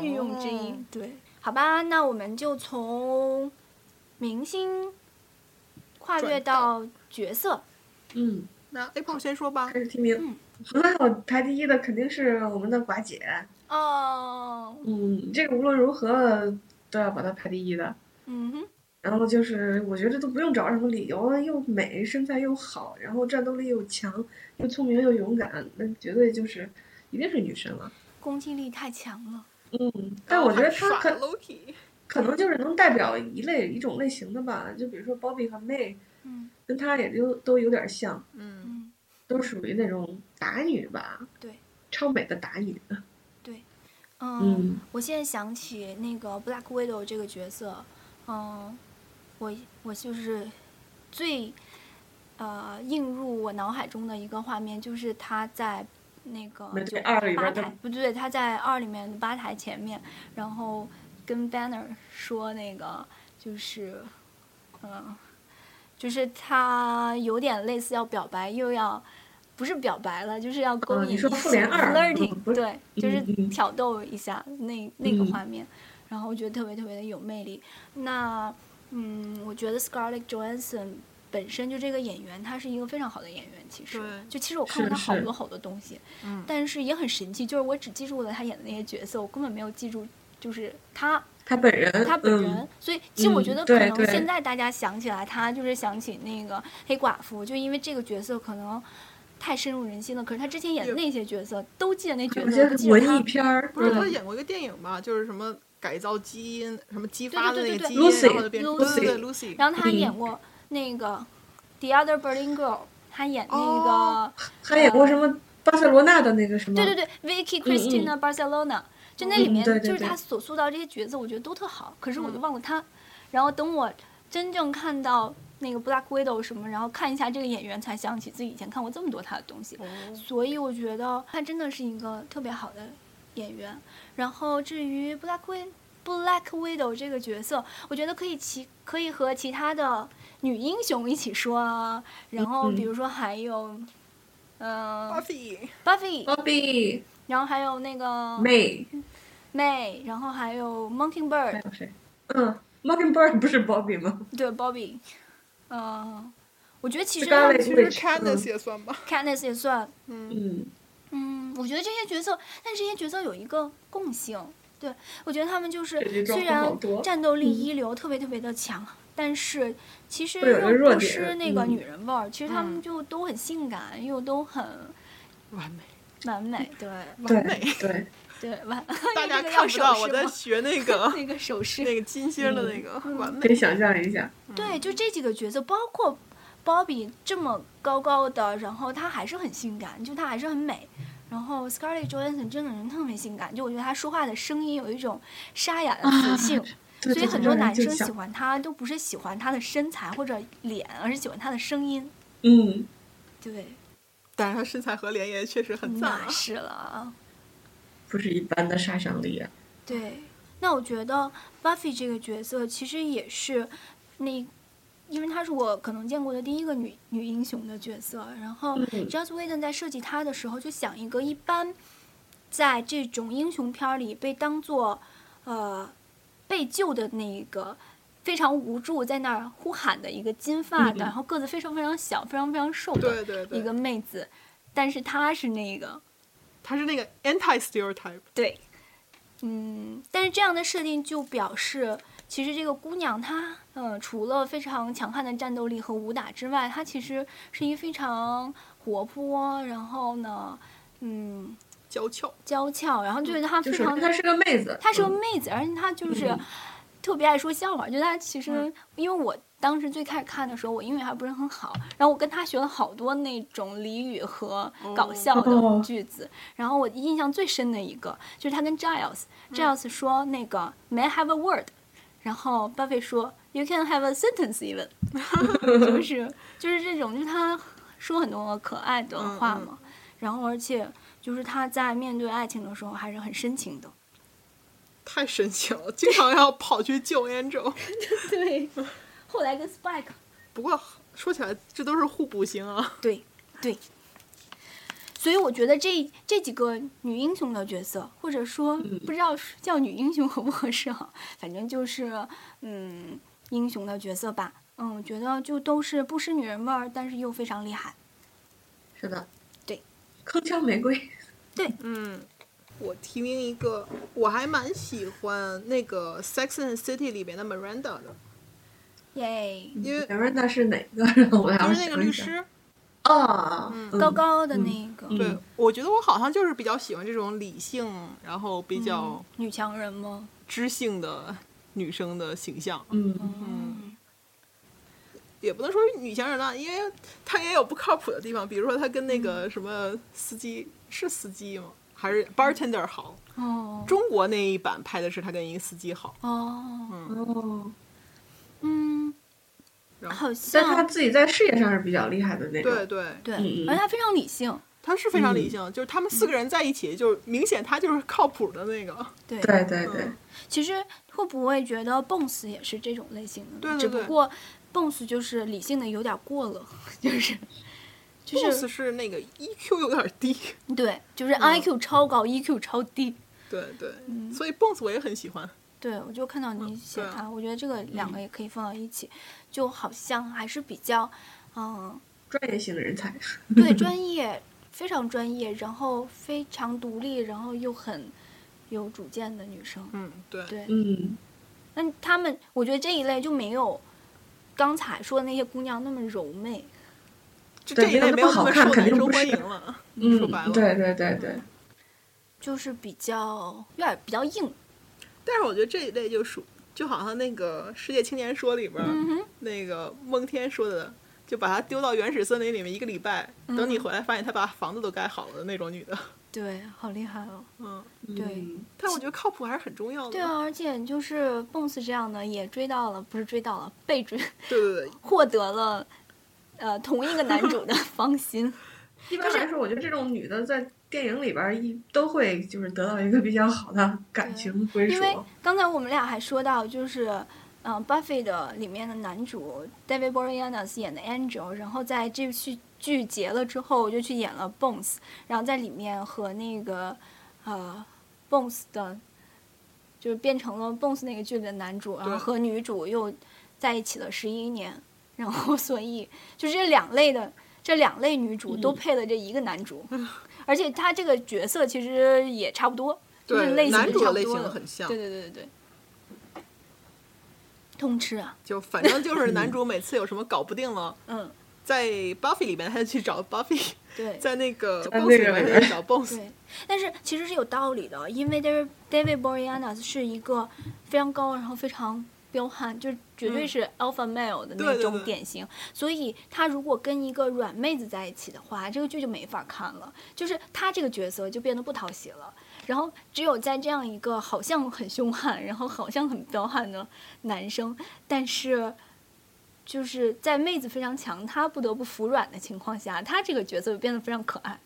御用之一。哦对，好吧，那我们就从明星跨越到到角色。嗯，那 April 先说吧开。始提名嗯。很好，排第一的肯定是我们的寡姐。哦，嗯，这个无论如何都要把她排第一的。嗯哼，然后就是，我觉得都不用找什么理由，又美，身材又好，然后战斗力又强，又聪明又勇敢，那绝对就是一定是女神了。攻击力太强了。嗯，但我觉得她可可能就是能代表一类一种类型的吧。就比如说 Bobby 和 May，嗯跟她也就都有点像，嗯，嗯，都属于那种打女吧，对，超美的打女。[LAUGHS] 嗯，嗯我现在想起那个 Black Widow 这个角色，嗯，我我就是最呃映入我脑海中的一个画面，就是他在那个就吧台，不对，他在二里面的吧台前面，然后跟 Banner 说那个就是，嗯，就是他有点类似要表白，又要。不是表白了，就是要勾引你说复联二 flirting，、嗯对，就是挑逗一下那那个嗯画面，然后我觉得特别特别的有魅力。那嗯，我觉得 Scarlett Johansson 本身就这个演员，她是一个非常好的演员。其实，就其实我看过她是是好多好多东西，嗯但是也很神奇，就是我只记住了她演的那些角色，我根本没有记住就是他他本人，他本人。嗯所以其实我觉嗯得可能现在大家想起来他，就是想起那个黑寡妇，就因为这个角色可能。太深入人心了，可是他之前演的那些角色都记得那角色，记得她艺片儿，不是他嗯演过一个电影吧？就是什么改造基因，什么激对发的对对对那个基因，Lucy，然后就变成对对对 Lucy，然后他嗯。演过那个《The Other Berlin Girl》，他演那个、哦还演过什么巴塞罗那的那个什么？对对对，Vicky Cristina Barcelona，、就那里面就是他所塑造这些角色，我觉得都特好。可是我就忘了他，然后等我真正看到那个 Black Widow 什么，然后看一下这个演员，才想起自己以前看过这么多他的东西。哦。所以我觉得他真的是一个特别好的演员。然后至于 Black Wid Black Widow 这个角色，我觉得可以其可以和其他的女英雄一起说啊。然后比如说还有，嗯、Buffy，Buffy，Bobby、然后还有那个 May，May，然后还有 Mockingbird，有谁？嗯，Mockingbird 不是 Bobby 吗？对 Bobby，嗯、我觉得其实其实 Witch，Candice 也算吧。Candice 也算，嗯，嗯，我觉得这些角色，但这些角色有一个共性，对我觉得他们就是虽然战斗力嗯一流，特别特别的强，但是其实又不失那个嗯女人味儿。其实他们嗯就都很性感，又都很完美，完美，[LAUGHS] 对对完美。[LAUGHS] 对，对完。大 [LAUGHS] 家看不到，我在学那个那个手势，那个金星的那个完美。可以想象一下，对，就这几个角色，包括 Bobby 这么高高的，然后她还是很性感，就她还是很美。然后 Scarlett Johansson 真的人特别性感，就我觉得她说话的声音有一种沙哑的磁性，对对所以很多男生喜欢她都不是喜欢她的身材或者脸，而是喜欢她的声音。嗯，对，但是她身材和脸也确实很赞啊。那是了。不是一般的杀伤力啊。对，那我觉得 Buffy 这个角色其实也是那，因为她是我可能见过的第一个女女英雄的角色。然后嗯。Joss Whedon 在设计她的时候，就想一个一般在这种英雄片儿里被当做呃被救的那个。非常无助，在那儿呼喊的一个金发的，嗯。然后个子非常非常小、非常非常瘦的一个妹子，但是她是那个她是那个 anti stereotype，对，嗯，但是这样的设定就表示，其实这个姑娘她，呃，除了非常强悍的战斗力和武打之外，她其实是一个非常活泼，然后呢，嗯，娇俏。娇俏，然后就是她非常，她是个妹子，她是个嗯妹子，而且她就是嗯特别爱说笑话，就她其实，因为我。当时最开始看的时候，我英语还不是很好，然后我跟她学了好多那种俚语和搞笑的哦句子。然后我印象最深的一个就是她跟 Giles，Giles 说那个 May I have a word，然后 Buffy 说 You can have a sentence even，[LAUGHS] 就是就是这种，就是他说很多可爱的话嗯嗯嘛。然后而且就是他在面对爱情的时候还是很深情的。太深情了，经常要跑去救 Angel。[LAUGHS] 对，后来跟 Spike 不过说起来，这都是互补型啊。对对，所以我觉得这这几个女英雄的角色，或者说不知道叫女英雄合不合适哈，反正就是嗯英雄的角色吧。嗯，我觉得就都是不失女人味儿，但是又非常厉害。是的，对，铿锵玫瑰，[LAUGHS] 对嗯，我提名一个，我还蛮喜欢那个《Sex and City》里边的 Miranda 的，耶，因为前面那是哪个？让 [LAUGHS] 我来就是那个律师。啊，嗯。嗯高高的那个、嗯。对，我觉得我好像就是比较喜欢这种理性，然后比较女强人吗？知性的女生的形象。嗯，嗯。也不能说女强人了，因为她也有不靠谱的地方，比如说她跟那个什么司机是司机吗？还是 bartender 好？哦。中国那一版拍的是她跟一个司机好，哦。哦，嗯，然后好但他自己在事业上是比较厉害的那种。对对，对，而且他非常理性，他是非常理性，就是他们四个人在一起，就明显他就是靠谱的那个。对对对对，其实会不会觉得 Bones 也是这种类型的？对对对只不过 Bones 就是理性的有点过了，就是就 boss 是是那个 EQ 有点低，[LAUGHS] 对，就是嗯 IQ 超高、EQ 超低。对对，嗯所以 boss 我也很喜欢。对，我就看到你写对啊，我觉得这个两个也可以放到一起，就好像还是比较，嗯，专业型的人才。对，[LAUGHS] 专业，非常专业，然后非常独立，然后又很有主见的女生。嗯，对，对，嗯，那他们，我觉得这一类就没有刚才说的那些姑娘那么柔媚。这对这一类没有那么受男生肯定不是欢迎了。嗯说白了，对对对对，就是比较有点比较硬，但是我觉得这一类就属，就好像那个《世界青年说》里边儿、嗯，那个蒙天说的，就把他丢到原始森林里面一个礼拜，等你嗯回来发现他把房子都盖好了的那种女的。对，好厉害哦。嗯，对嗯但我觉得靠谱还是很重要的。对啊，而且就是 Bones 这样的也追到了，不是追到了，被追，[LAUGHS] 对对对，获得了呃同一个男主的芳心。[LAUGHS] 一般来说，我觉得这种女的在电影里边一都会就是得到一个比较好的感情归属。因为刚才我们俩还说到，就是嗯、呃 Buffy 的里面的男主 David Boreanaz 演的 Angel，然后在这剧剧结了之后，就去演了 Bones，然后在里面和那个呃 Bones 的，就是变成了 Bones 那个剧里的男主，然后和女主又在一起了十一年，然后 [LAUGHS] 所以就这两类的。这两类女主都嗯配了这一个男主，[LAUGHS] 而且他这个角色其实也差不多，就是对类型是男主的类差不多的型很像对对对对对，通吃啊，就反正就是 [LAUGHS] 男主每次有什么搞不定了，嗯，在 Buffy 里面他就去找 Buffy，[LAUGHS] 对在那个 Boss 里面面他就找 Boss。[LAUGHS] 对，但是其实是有道理的，因为 David David Boreanaz 是一个非常高，然后非常彪悍，就绝对嗯是 alpha male 的那种对对对典型，所以他如果跟一个软妹子在一起的话，这个剧就没法看了，就是他这个角色就变得不讨喜了。然后只有在这样一个好像很凶悍，然后好像很彪悍的男生，但是就是在妹子非常强，他不得不服软的情况下，他这个角色就变得非常可爱。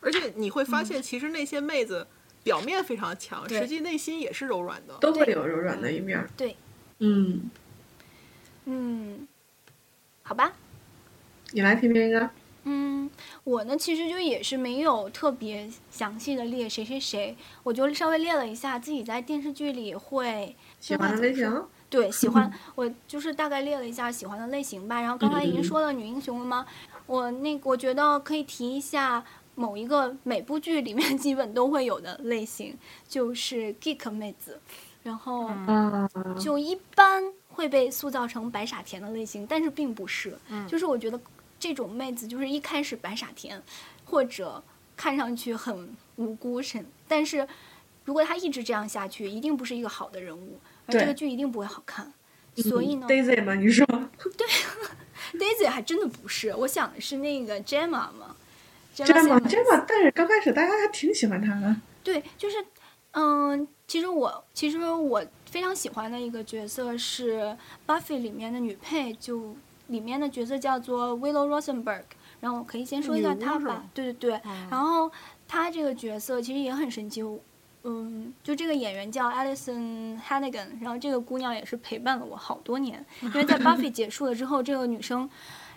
而且你会发现，其实那些妹子表面非常强，嗯实际内心也是柔软的。都会有柔软的一面儿。对，嗯，嗯，好吧，你来评评一个。嗯，我呢其实就也是没有特别详细的列谁谁谁，我就稍微列了一下自己在电视剧里会喜欢的类型，对喜欢，[LAUGHS] 我就是大概列了一下喜欢的类型吧。然后刚才已经说了女英雄了吗？我那个我觉得可以提一下某一个每部剧里面基本都会有的类型，就是 geek 妹子，然后。啊，就一般会被塑造成白傻甜的类型，但是并不是。嗯就是我觉得这种妹子就是一开始白傻甜，或者看上去很无辜神，但是如果她一直这样下去，一定不是一个好的人物，而这个剧一定不会好看。所以呢、嗯 Daisy 吗？你说对 d a i s y 还真的不是，我想的是那个 Gemma 嘛。真的吗？Simmons 真的，但是刚开始大家还挺喜欢她的。对，就是，嗯，其实我其实我非常喜欢的一个角色是 Buffy 里面的女配，就里面的角色叫做 Willow Rosenberg。然后我可以先说一下她吧，对对对。嗯然后她这个角色其实也很神奇，嗯，就这个演员叫 Alison Hannigan，然后这个姑娘也是陪伴了我好多年，因为在 [LAUGHS] Buffy 结束了之后，这个女生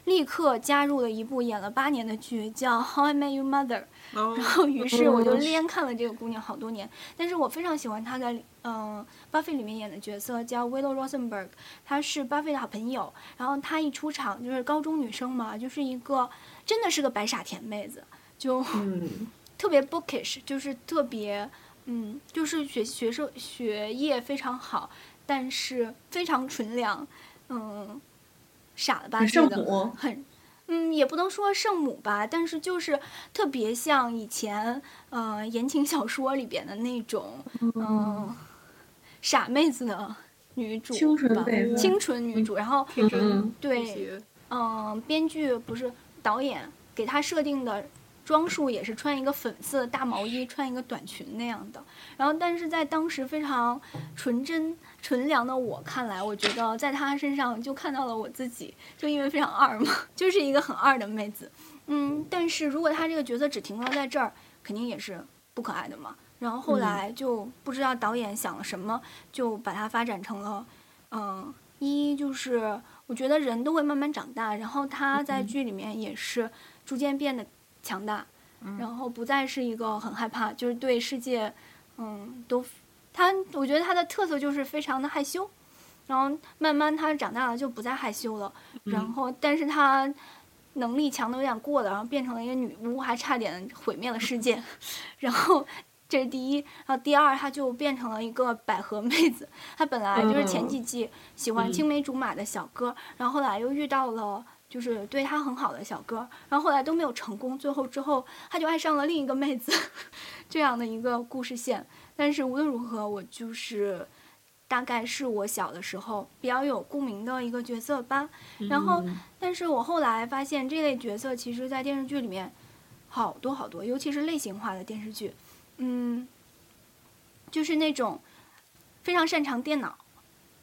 立刻加入了一部演了八年的剧，叫《How I Met Your Mother》。然然后于是我就哦连看了这个姑娘好多年，但是我非常喜欢她在嗯、巴菲里面演的角色叫 Willow Rosenberg，她是巴菲的好朋友，然后她一出场就是高中女生嘛，就是一个真的是个白傻甜妹子，就嗯，[LAUGHS] 特别 bookish，就是特别嗯，就是学学生学业非常好，但是非常纯良，嗯，傻了吧唧的，圣母。很，嗯，也不能说圣母吧，但是就是特别像以前呃言情小说里边的那种，嗯、傻妹子的女主清纯吧清纯女主，然后天真嗯对嗯，编剧不是导演给她设定的装束也是穿一个粉色的大毛衣，穿一个短裙那样的。然后，但是在当时非常纯真纯良的我看来，我觉得在她身上就看到了我自己，就因为非常二嘛，[LAUGHS] 就是一个很二的妹子。嗯，但是如果她这个角色只停留在这儿，肯定也是不可爱的嘛。然后后来就不知道导演想了什么，就把它发展成了，嗯、一就是我觉得人都会慢慢长大，然后她在剧里面也是逐渐变得强大，然后不再是一个很害怕，就是对世界，嗯，都他我觉得他的特色就是非常的害羞，然后慢慢他长大了就不再害羞了，然后但是他能力强的有点过了，然后变成了一个女巫，还差点毁灭了世界，[LAUGHS] 然后。这是第一，然后第二，他就变成了一个百合妹子。他本来就是前几季喜欢青梅竹马的小哥，然后后来又遇到了就是对他很好的小哥，然后后来都没有成功，最后之后他就爱上了另一个妹子，[LAUGHS] 这样的一个故事线。但是无论如何，我就是大概是我小的时候比较有共鸣的一个角色吧。然后，但是我后来发现这类角色其实在电视剧里面好多好多，尤其是类型化的电视剧。嗯，就是那种非常擅长电脑，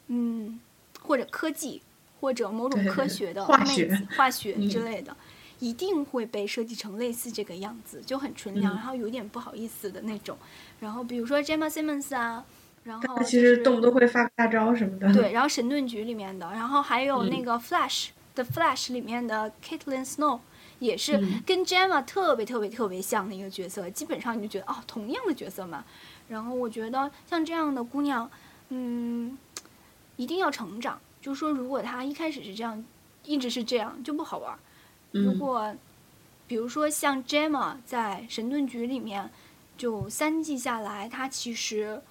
嗯，或者科技，或者某种科学的妹化学、化学嗯之类的，一定会被设计成类似这个样子，就很纯良，嗯然后有点不好意思的那种。然后比如说 Gemma Simmons 啊，然后他其就是实动不动会发大招什么的。对，然后神盾局里面的，然后还有那嗯个 Flash 的 Flash 里面的 Caitlin Snow，也是嗯跟 Gemma 特别特别特别像的一个角色，基本上你就觉得哦，同样的角色嘛。然后我觉得像这样的姑娘，嗯，一定要成长。就是说，如果她一开始是这样，一直是这样，就不好玩儿。如嗯果比如说像 Gemma 在神盾局里面，就三季下来，她其实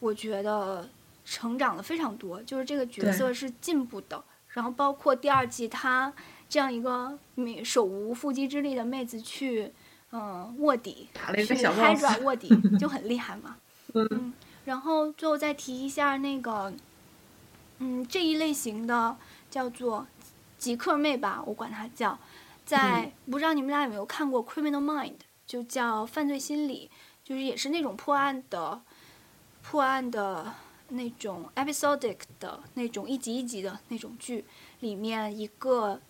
我觉得成长了非常多，就是这个角色是进步的。然后包括第二季，她这样一个没手无缚鸡之力的妹子去，嗯、卧底，去个小 boss，Hydra 卧底 [LAUGHS] 就很厉害嘛。嗯然后最后再提一下那个，嗯，这一类型的叫做极客妹吧，我管她叫，在、不知道你们俩有没有看过《Criminal Mind》，就叫犯罪心理，就是也是那种破案的，破案的那种 episodic 的那种一集一集的那种剧里面一个。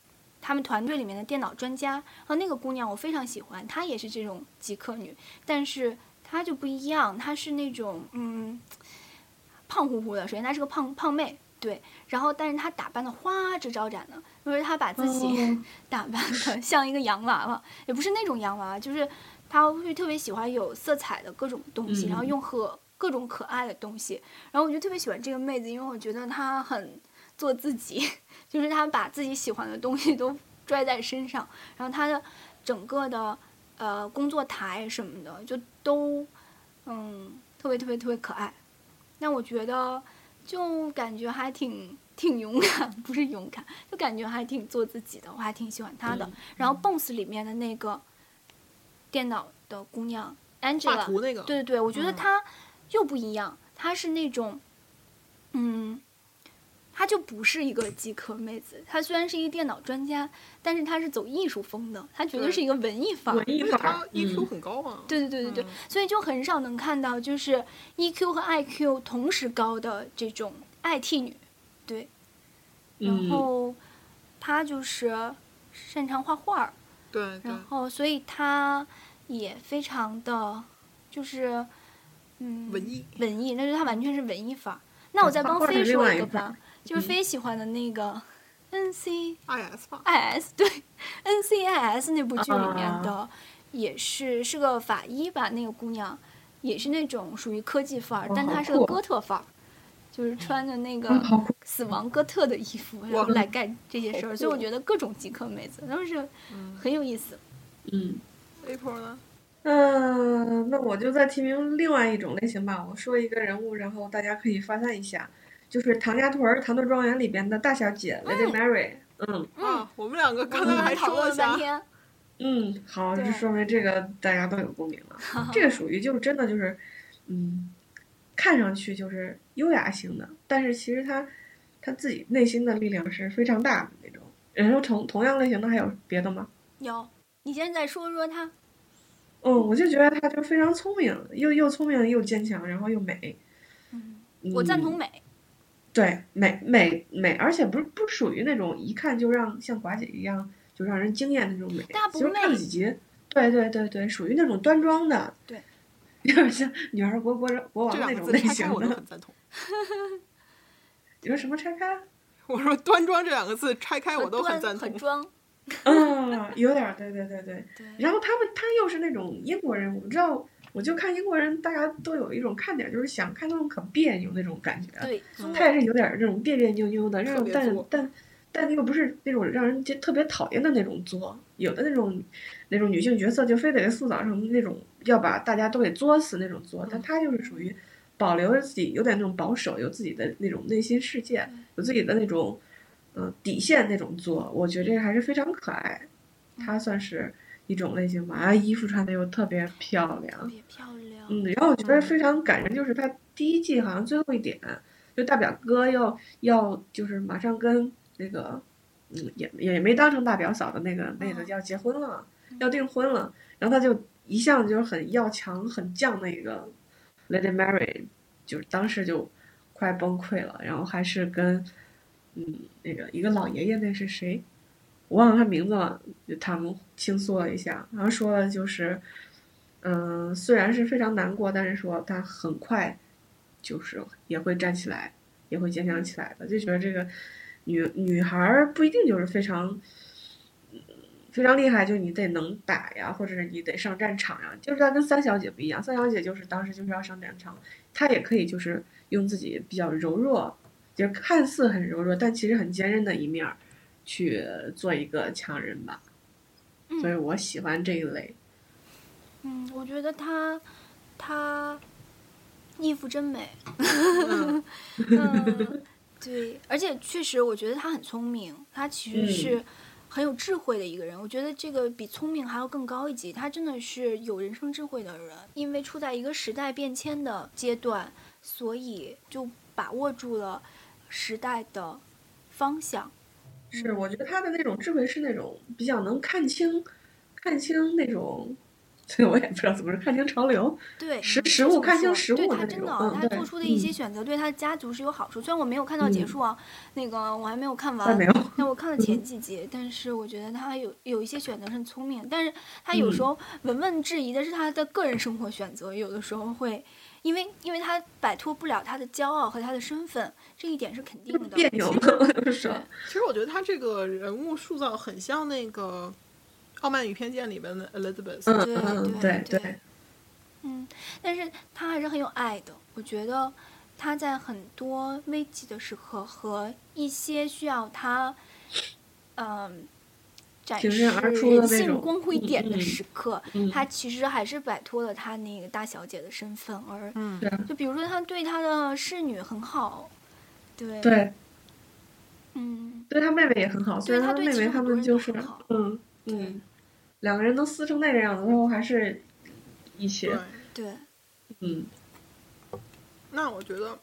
他们团队里面的电脑专家，然后那个姑娘我非常喜欢，她也是这种极客女，但是她就不一样，她是那种嗯胖乎乎的，首先她是个胖胖妹，对，然后但是她打扮的花枝招展的，因为她把自己、哦。[LAUGHS] 打扮的 [LAUGHS] 像一个洋娃娃，也不是那种洋娃娃，就是她会特别喜欢有色彩的各种东西，然后嗯。用和各种可爱的东西，然后我就特别喜欢这个妹子，因为我觉得她很做自己，[LAUGHS] 就是她把自己喜欢的东西都拽在身上，然后她的整个的呃工作台什么的就都嗯特别特别特别可爱。那我觉得就感觉还挺挺勇敢，不是勇敢，就感觉还挺做自己的，我还挺喜欢她的。嗯然后 Bones 里面的那个电脑的姑娘 Angela，那个，对对对，我觉得嗯她又不一样，她是那种，嗯，她就不是一个极客妹子。她虽然是一个电脑专家，但是她是走艺术风的，她绝对对是一个文艺范儿文。艺因为他范儿，EQ 嗯很高嘛。对对对对对，嗯所以就很少能看到就是 EQ 和 IQ 同时高的这种 IT 女，对。然嗯后他就是擅长画画儿，对对然，后所以他也非常的，就是嗯文艺文艺，那就他完全是文艺范儿。那我再帮飞说一个吧，就是飞喜欢的那个 NC。IS 吧，IS 对，NCIS 那部剧里面啊的，也是是个法医吧，那个姑娘也是那种属于科技范儿，但她是个哥特范儿，就是穿着那个死亡哥特的衣服，然后来干这些事儿，所以我觉得各种极客妹子都是很有意思。嗯。April 呢？嗯，那我就再提名另外一种类型吧。我说一个人物，然后大家可以发散一下，就是唐家屯儿唐顿庄园里边的大小姐 Lady Mary。嗯啊，我们两个刚我们才还讨说了呢。论了三天，嗯，好，对这说明这个大家都有共鸣了。[LAUGHS] 这个属于就是真的就是，嗯，看上去就是优雅型的，但是其实他他自己内心的力量是非常大的那种。然后同同样类型的还有别的吗？有，你现在说说他。嗯，我就觉得他就非常聪明，又又聪明又坚强，然后又美。嗯，我赞同嗯美。对，美美美，而且不是不属于那种一看就让像寡姐一样就让人惊艳的那种美。大不其实看了几集，对对对对，属于那种端庄的，对，有点像女儿国国国王那种类型的。很赞同。你说什么拆开？[LAUGHS] 我说“端庄”这两个字拆开我都很赞同。很 [LAUGHS] 装。嗯，有点儿，对对对对。[LAUGHS] 对，然后他们他又是那种英国人，我知道，我就看英国人，大家都有一种看点，就是想看他们可别扭那种感觉。对，嗯他也是有点儿那种别别扭扭的，那种但但但又不是那种让人就特别讨厌的那种作。有的那种那种女性角色就非得塑造成那种要把大家都给作死那种作，但他就是属于保留着自己有点那种保守，有自己的那种内心世界，有自己的那种嗯、呃底线那种作，我觉得这个还是非常可爱。他算是一种类型吧，啊，衣服穿的又特别漂亮特亮，别漂亮。嗯，然后我觉得非常感人，就是他第一季好像最后一点，就大表哥要要就是马上跟那个，嗯，也也没当成大表嫂的那个妹子嗯要结婚了，要订婚了，然后他就一向就是很要强很犟的一个 Lady Mary，就是当时就快崩溃了，然后还是跟嗯那个一个老爷爷，那是谁？我忘了他名字了，就他们倾诉了一下，然后说了就是。嗯，虽然是非常难过，但是说他很快就是也会站起来，也会坚强起来的。就觉得这个女女孩不一定就是非常，非常厉害，就你得能打呀，或者是你得上战场呀。就是她跟三小姐不一样，三小姐就是当时就是要上战场，她也可以就是用自己比较柔弱，就是看似很柔弱，但其实很坚韧的一面儿去做一个强人吧。所以我喜欢这一类。嗯，我觉得她她衣服真美。嗯，[LAUGHS] 嗯，对，而且确实，我觉得她很聪明，她其实嗯是很有智慧的一个人。我觉得这个比聪明还要更高一级，他真的是有人生智慧的人。因为处在一个时代变迁的阶段，所以就把握住了时代的方向。是，我觉得他的那种智慧是那种比较能看清，看清那种，这个我也不知道怎么说，看清潮流。[LAUGHS] 对，实是实物看清这么说对实物的那他真的，种嗯他做出的一些嗯选择对他的家族是有好处。虽然我没有看到结嗯束啊，那个我还没有看完，但没有，那我看了前几集，但是我觉得他有有一些选择是很聪明，但是他有时嗯候文文质疑的是他的个人生活选择，有的时候会，因为因为他摆脱不了他的骄傲和他的身份，这一点是肯定的。别扭其实我觉得他这个人物塑造很像那个《傲慢与偏见》里边的 Elizabeth。嗯对嗯，对对对。嗯，但是他还是很有爱的。我觉得他在很多危急的时刻和一些需要他，嗯、展挺示身而出的人性光辉嗯点的嗯时刻，嗯。他其实还是摆脱了他那个大小姐的身份，而就比如说他对他的侍女很好，对，对，嗯，对他妹妹也很好，虽然他对对妹妹他其实很多人们就是都很好嗯嗯，两个人都撕成那个样子，最后还是一起对，对，嗯，那我觉得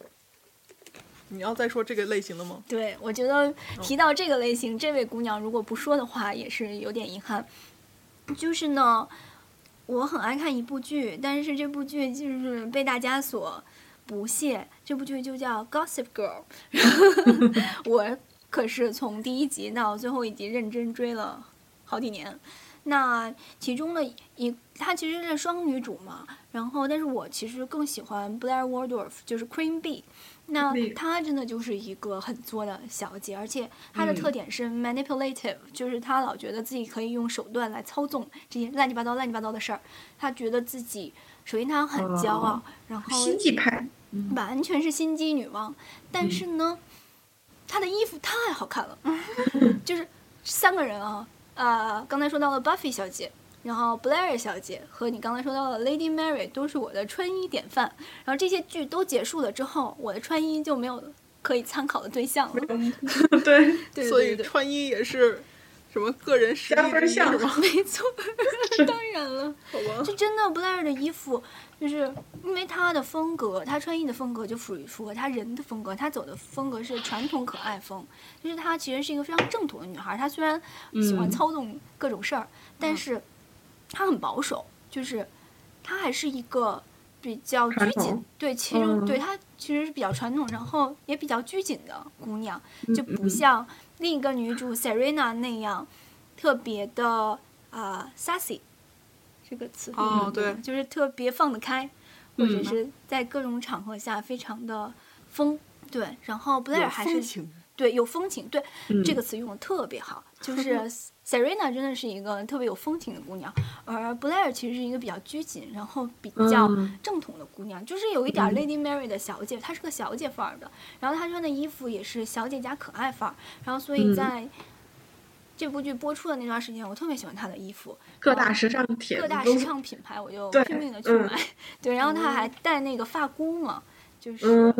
你要再说这个类型的吗？对，我觉得提到这个类型，这位姑娘如果不说的话，也是有点遗憾。就是呢，我很爱看一部剧，但是这部剧就是被大家所不屑。这部剧就叫《Gossip Girl》，[LAUGHS] [LAUGHS] 我可是从第一集到最后一集认真追了好几年。那其中的一，她其实是双女主嘛，然后但是我其实更喜欢 Blair Waldorf，就是 Queen Bee。那她真的就是一个很作的小姐，而且她的嗯。特点是 manipulative，、就是她老觉得自己可以用手段来操纵这些乱七八糟、乱七八糟的事儿。她觉得自己，首先她很骄傲，哦然后心机派，嗯。完全是心机女王，但是呢，她的衣服太好看了，[LAUGHS] 就是三个人啊，呃，刚才说到了 Buffy 小姐，然后 Blair 小姐和你刚才说到的 Lady Mary 都是我的穿衣典范。然后这些剧都结束了之后，我的穿衣就没有可以参考的对象了。[LAUGHS] 对，对所以穿衣也是什么个人实力加分项吗？[LAUGHS] [LAUGHS] 没错，当然了。好吧，就真的布莱尔的衣服，就是因为他的风格，他穿衣的风格就属于符合他人的风格，他走的风格是传统可爱风，就是她其实是一个非常正统的女孩。她虽然喜欢嗯操纵各种事儿，但是她很保守，就是她还是一个比较拘谨，对，其实、嗯对她其实是比较传统，然后也比较拘谨的姑娘，就不嗯像另一个女主 Serena 那样特别的啊、sassy 这个词汇哦对。就是特别放得开，或者嗯是在各种场合下非常的疯。对，然后布莱尔有还是对有风情，对、嗯。这个词用的特别好，就是 [LAUGHS] Serena 真的是一个特别有风情的姑娘，而 Blair 其实是一个比较拘谨，然后比较嗯。正统的姑娘，就是有一点 Lady Mary 的小姐，她是个小姐范儿的，然后她穿的衣服也是小姐加可爱范儿，然后所以嗯。在这部剧播出的那段时间，我特别喜欢她的衣服，各大时尚帖子都各大时尚品牌我就拼命的去嗯。买，对，然后她还戴那个发箍嘛，就是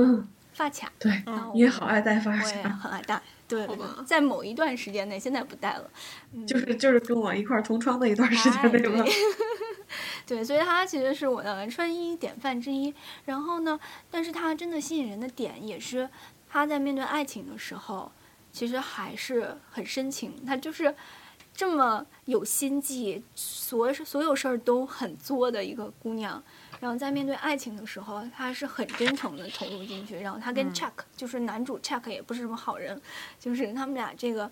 发卡，对你也好爱戴发我也卡，很爱戴，对，在某一段时间内，现在不戴了，嗯就是就是跟我一块儿同窗的一段时哎间内吗？[LAUGHS] 对，所以它其实是我的穿衣典范之一。然后呢，但是它真的吸引人的点也是，他在面对爱情的时候，其实还是很深情。他就是这么有心计，所所有事儿都很作的一个姑娘。然后在面对爱情的时候，他是很真诚的投入进去。然后他跟 Chuck，、就是男主 Chuck 也不是什么好人，就是他们俩这个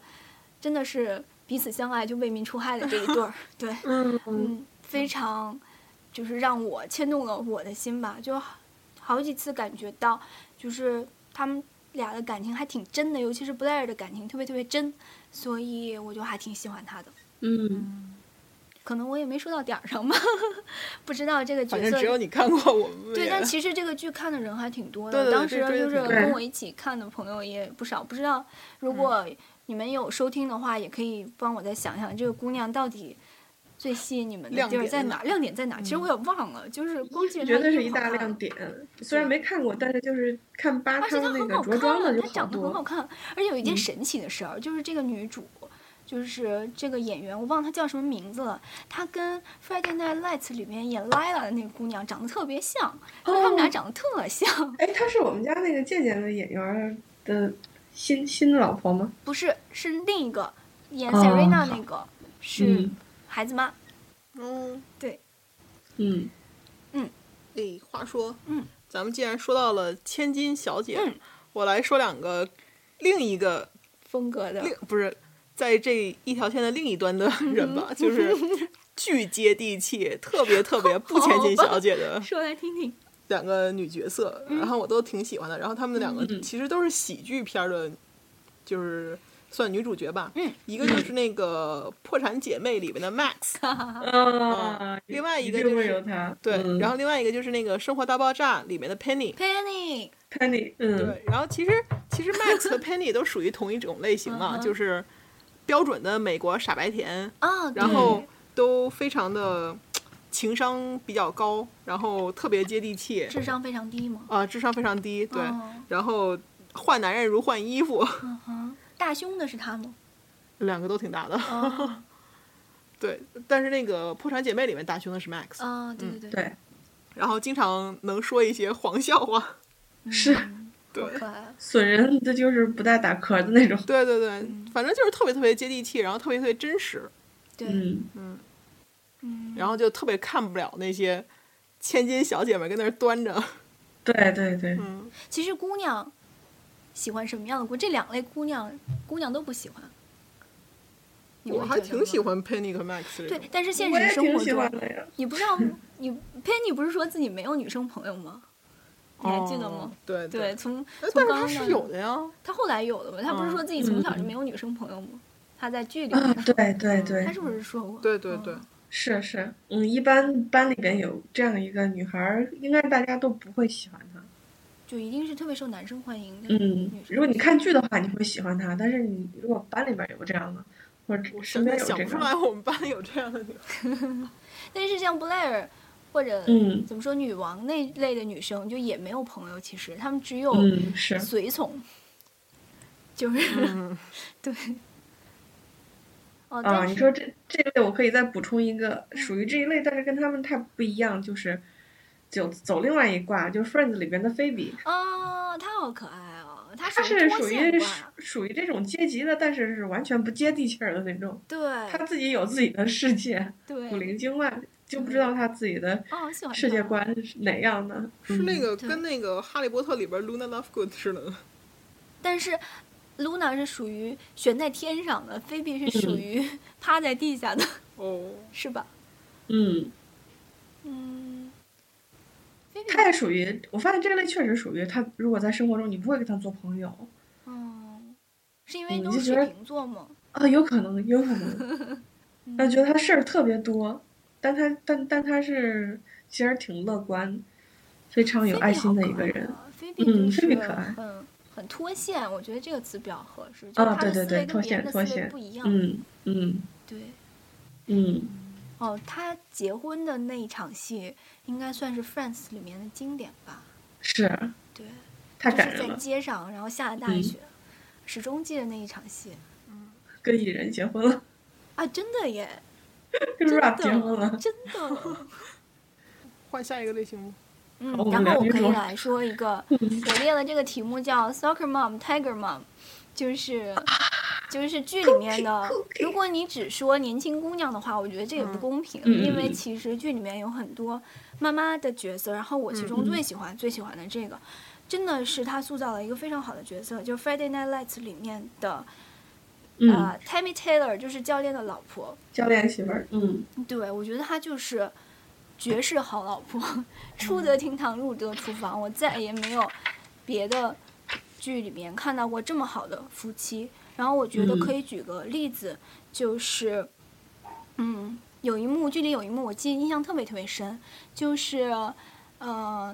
真的是彼此相爱就为民除害的这一对儿。[LAUGHS] 对，嗯嗯，非常就是让我牵动了我的心吧，就好好几次感觉到，就是他们俩的感情还挺真的，尤其是布莱尔的感情特别特别真，所以我就还挺喜欢他的。嗯，可能我也没说到点儿上吧，[LAUGHS] 不知道这个角色反正只有你看过，我们对，但其实这个剧看的人还挺多的。对对对当时就是跟我一起看的朋友也不少。不知道如果你们有收听的话，也可以帮我再想想这个姑娘到底最吸引你们的亮地儿在哪？点在哪亮点在哪？其实我也忘了，就是光记着绝对是一大亮点。虽然没看过，但是就是看八而且她她的那个很好看，着装的就她长得很好。看。而且有一件嗯神奇的事儿，就是这个女主。就是这个演员，我忘了她叫什么名字了。她跟《Friday Night Lights》里面演 Lila 的那个姑娘长得特别像，就是他们俩哦。长得特像。哎，她是我们家那个健健的演员的新新老婆吗？不是，是另一个演哦。Serena 那个，是嗯。孩子妈。嗯，对。嗯。嗯。哎，话说，嗯，咱们既然说到了千金小姐，嗯。我来说两个另一个风格的，另不是在这一条线的另一端的人吧，就是 [LAUGHS] 巨接地气、特别特别不千金小姐的说来听听。两个女角色，然后我都挺喜欢的。然后她们两个嗯其实都是喜剧片儿的，就是算女主角吧。嗯，一个就是那个《破产姐妹》里面的 Max，[LAUGHS] 啊，另外一个就是她。对，嗯然后另外一个就是那个《生活大爆炸》里面的 Penny。Penny，Penny，嗯，对，然后其实其实 Max 和 [LAUGHS] Penny 都属于同一种类型嘛，就是标准的美国傻白甜，啊，对。然后都非常的情商比较高，然后特别接地气，[LAUGHS] 智商非常低吗。啊、智商非常低，对，哦。然后换男人如换衣服，嗯哼，大胸的是他吗？两个都挺大的，哦，[LAUGHS] 对，但是那个破产姐妹里面大胸的是 Max，、啊，对对对，对，然后经常能说一些黄笑话，是嗯对好可爱。损人的就是不带打壳的那种。对对对，反正就是特别特别接地气，然后特别特别真实，对，嗯，嗯，然后就特别看不了那些千金小姐们跟那儿端着，对对对，嗯，[LAUGHS] 其实姑娘喜欢什么样的姑？这两类姑娘，姑娘都不喜欢。我还挺喜。欢 Penny 和 Max 对但是现实生活挺喜欢中，你不知道，[LAUGHS] 你 Penny 不是说自己没有女生朋友吗？你还记得吗哦？对对，，从哎从刚刚但是他是有的呀，他后来有的嘛？他不是说自己从小就没有女生朋友吗？他在剧里对对对他，是不是说过？对对对嗯是是，嗯，一般班里边有这样一个女孩儿，应该大家都不会喜欢她。就一定是特别受男生欢迎的。嗯如果你看剧的话，你会喜欢她，但是你如果班里边有这样的，或者我身边有这实在想不出来，我们班里有这样的女孩。[LAUGHS] 但是像布莱尔或者嗯。怎么说女王那类的女生，就也没有朋友，其实她们只有嗯，是，随从，就是、嗯，[LAUGHS] 对。哦，啊，你说这这一类，我可以再补充一个，属于这一类，但是跟他们太不一样，就是就走另外一挂，就是 Friends 里边的菲比，哦，他好可爱哦，他他属于脱是属于，属于这种阶级的，但是是完全不接地气儿的那种。对。他自己有自己的世界，对。古灵精怪，就不知道他自己的世界观是哪样的。是那个跟那个《哈利波特》里边 Luna Lovegood 似的。但是 Luna 是属于悬在天上的，菲比是属嗯于趴在地下的，哦，[LAUGHS] 是吧？嗯，嗯，他也属于，我发现这类确实属于他，如果在生活中你不会跟他做朋友哦，是因为嗯都是水瓶座吗？啊，有可能，有可能，[LAUGHS] 但觉得他事儿特别多，但他但但他是其实挺乐观，非常有爱心的一个人。啊菲比嗯就是菲比可爱很很脱线，我觉得这个词比较合适，就是啊，对对对，脱线脱线不一，样。嗯嗯对，嗯，哦，他结婚的那一场戏应该算是《Friends》里面的经典吧？是对，太就是在感人了，街上，然后下了大嗯雪，始终记得那一场戏跟蚁人结婚了，啊，真的耶，[LAUGHS] 跟真 rap 结婚了的，，真的。[LAUGHS] 换下一个类型吗？嗯，然后我可以来说一个，[LAUGHS] 我列了这个题目叫 Soccer Mom Tiger Mom，就是就是剧里面的。如果你只说年轻姑娘的话，我觉得这也不公平，因为嗯其实剧里面有很多妈妈的角色，然后我其中最喜欢、最喜欢的这个，真的是她塑造了一个非常好的角色，就是《Friday Night Lights》里面的、嗯，呃 Tammy Taylor，就是教练的老婆。教练媳妇儿，嗯对，我觉得她就是绝世好老婆，出得厅堂，入得厨房。我再也没有别的剧里面看到过这么好的夫妻。然后我觉得嗯可以举个例子，就是，嗯，有一幕剧里有一幕我记得印象特别特别深，就是，呃，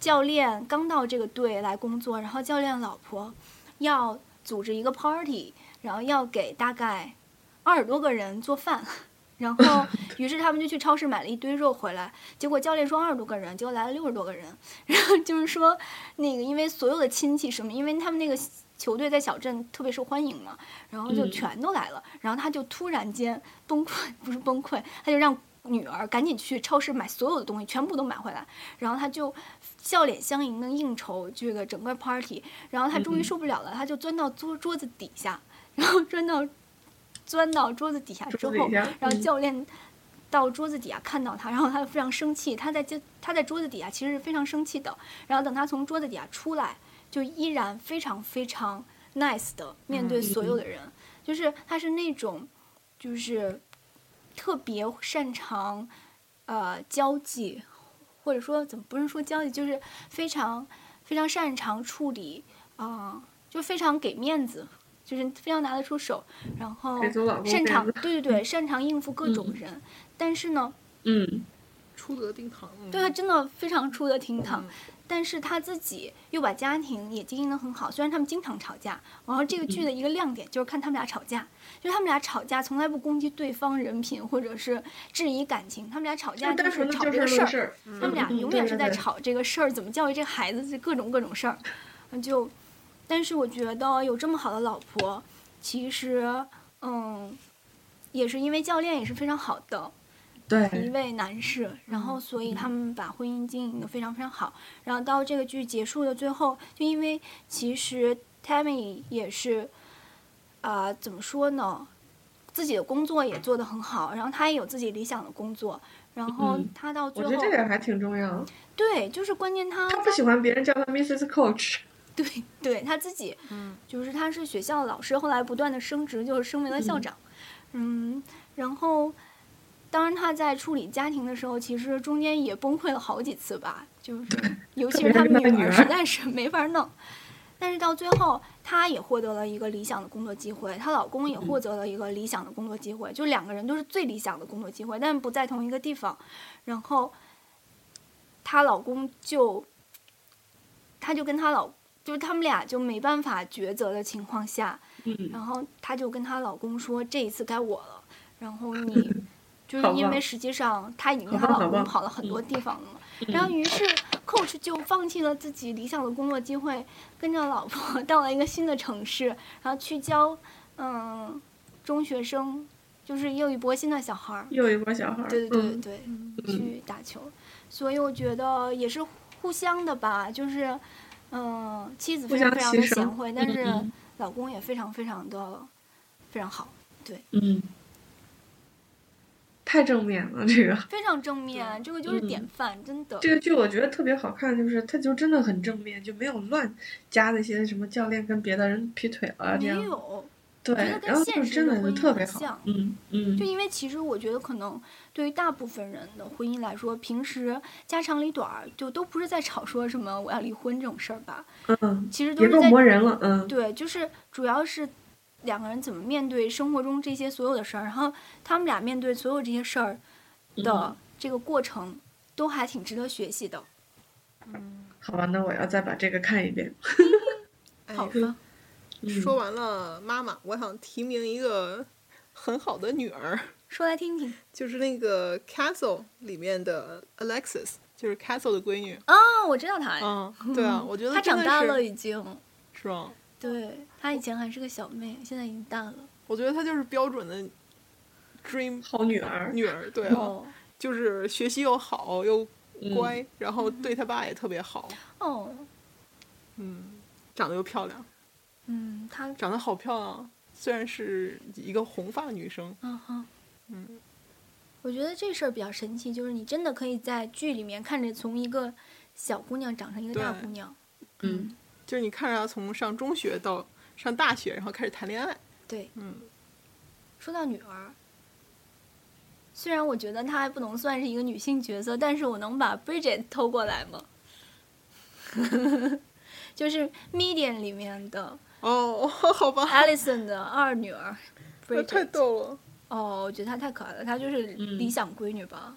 教练刚到这个队来工作，然后教练老婆要组织一个 party，然后要给大概二十多个人做饭。[LAUGHS] 然后，于是他们就去超市买了一堆肉回来。结果教练说二十多个人，结果来了六十多个人。[LAUGHS] 然后就是说，那个因为所有的亲戚什么，因为他们那个球队在小镇特别受欢迎嘛，然后就全都来了。然后他就突然间崩溃，[LAUGHS] 不是崩溃，他就让女儿赶紧去超市买所有的东西，全部都买回来。然后他就笑脸相迎的应酬这个整个 party。然后他终于嗯受不了了，他就钻到桌 [LAUGHS] 桌子底下，然后钻到钻到桌子底下之后然后嗯教练到桌子底下看到他，然后他就非常生气，他在就他在桌子底下其实是非常生气的。然后等他从桌子底下出来，就依然非常非常 nice 的面对所有的人，就是他是那种就是特别擅长呃交际，或者说怎么不是说交际，就是非常非常擅长处理啊、就非常给面子。就是非常拿得出手，然后擅长对对对，[LAUGHS] 擅长应付各种人，但是呢，嗯出得厅堂。嗯对他真的非常出得厅堂嗯，但是他自己又把家庭也经营得很好。虽然他们经常吵架，然后这个剧的一个亮点就是看他们俩吵架，就是他们俩吵架从来不攻击对方人品或者是质疑感情，他们俩吵架就是吵这个事儿，他们俩嗯永远是在。吵这个事儿，怎么教育这个孩子，这各种各种事儿，嗯就，但是我觉得有这么好的老婆，其实，嗯，也是因为教练也是非常好的，一，位男士，然后所以他们把婚姻经营的非常非常好。然后到这个剧结束的最后，就因为其实 Tammy 也是，啊、怎么说呢，自己的工作也做得很好，然后他也有自己理想的工作，然后嗯他到最后，我觉得这点还挺重要。对，就是关键他他不喜欢别人叫他 Mrs. Coach，对 [LAUGHS] 对，他自己，就是他是学校的老师，后来不断的升职，就是升为了校长，嗯，然后，当然他在处理家庭的时候，其实中间也崩溃了好几次吧，就 [LAUGHS] 是尤其是他们女儿实在是没法弄，但是到最后，她也获得了一个理想的工作机会，她老公也获得了一个理想的工作机会，就两个人都是最理想的工作机会，但不在同一个地方，然后，她老公就，她就跟她老，就是他们俩就没办法抉择的情况下，嗯，然后她就跟她老公说：“这一次该我了。”然后你 [LAUGHS] 就是因为实际上她已经跟老公跑了很多地方了嘛，然后于是 coach 就放弃了自己理想的工作机会，跟着老婆 [LAUGHS] 到了一个新的城市，然后去教嗯中学生就是又一波新的小孩儿，又一波小孩儿，对对对去打球，所以我觉得也是互相的吧，就是，嗯、妻子非常非常的贤惠，但是嗯。老公也非常非常的非常好，嗯，太正面了，这个非常正面，这个就是典。嗯范，真的。这个剧我觉得特别好看，就是它就真的很正面，就没有乱加那些什么教练跟别的人劈腿了这没样，有，对然后就现实真的的婚姻是特别好嗯嗯。就因为其实我觉得可能对于大部分人的婚姻来说，平时家长里短儿就都不是在吵说什么我要离婚这种事儿吧，嗯，其实都是在磨人了，嗯，对，就是主要是两个人怎么面对生活中这些所有的事儿，然后他们俩面对所有这些事儿的嗯这个过程，都还挺值得学习的。嗯好吧，那我要再把这个看一遍。[LAUGHS] 哎好吧，嗯说完了妈妈，我想提名一个很好的女儿，说来听听。[LAUGHS] 就是那个 Castle 里面的 Alexis，就是 Castle 的闺女。哦，我知道她，嗯，对啊，[LAUGHS] 我觉得他真的是长大了，已经。是吧？对。她以前还是个小妹，现在已经大了。我觉得她就是标准的 dream 好女儿，女儿，对啊，哦。[LAUGHS] 就是学习又好又嗯。乖，然后对她爸也特别好，哦，嗯，长得又漂亮，嗯，她长得好漂亮，虽然是一个红发女生，嗯哼，嗯，我觉得这事儿比较神奇，就是你真的可以在剧里面看着从一个小姑娘长成一个大姑娘。嗯，就是你看着他从上中学到上大学，然后开始谈恋爱，对，嗯，说到女儿，虽然我觉得她还不能算是一个女性角色，但是我能把 Bridget 偷过来吗？[LAUGHS] 就是 Medium 里面的哦，好吧，Alison 的二女儿那太。逗了。哦，我觉得她太可爱了，她就是嗯理想闺女吧。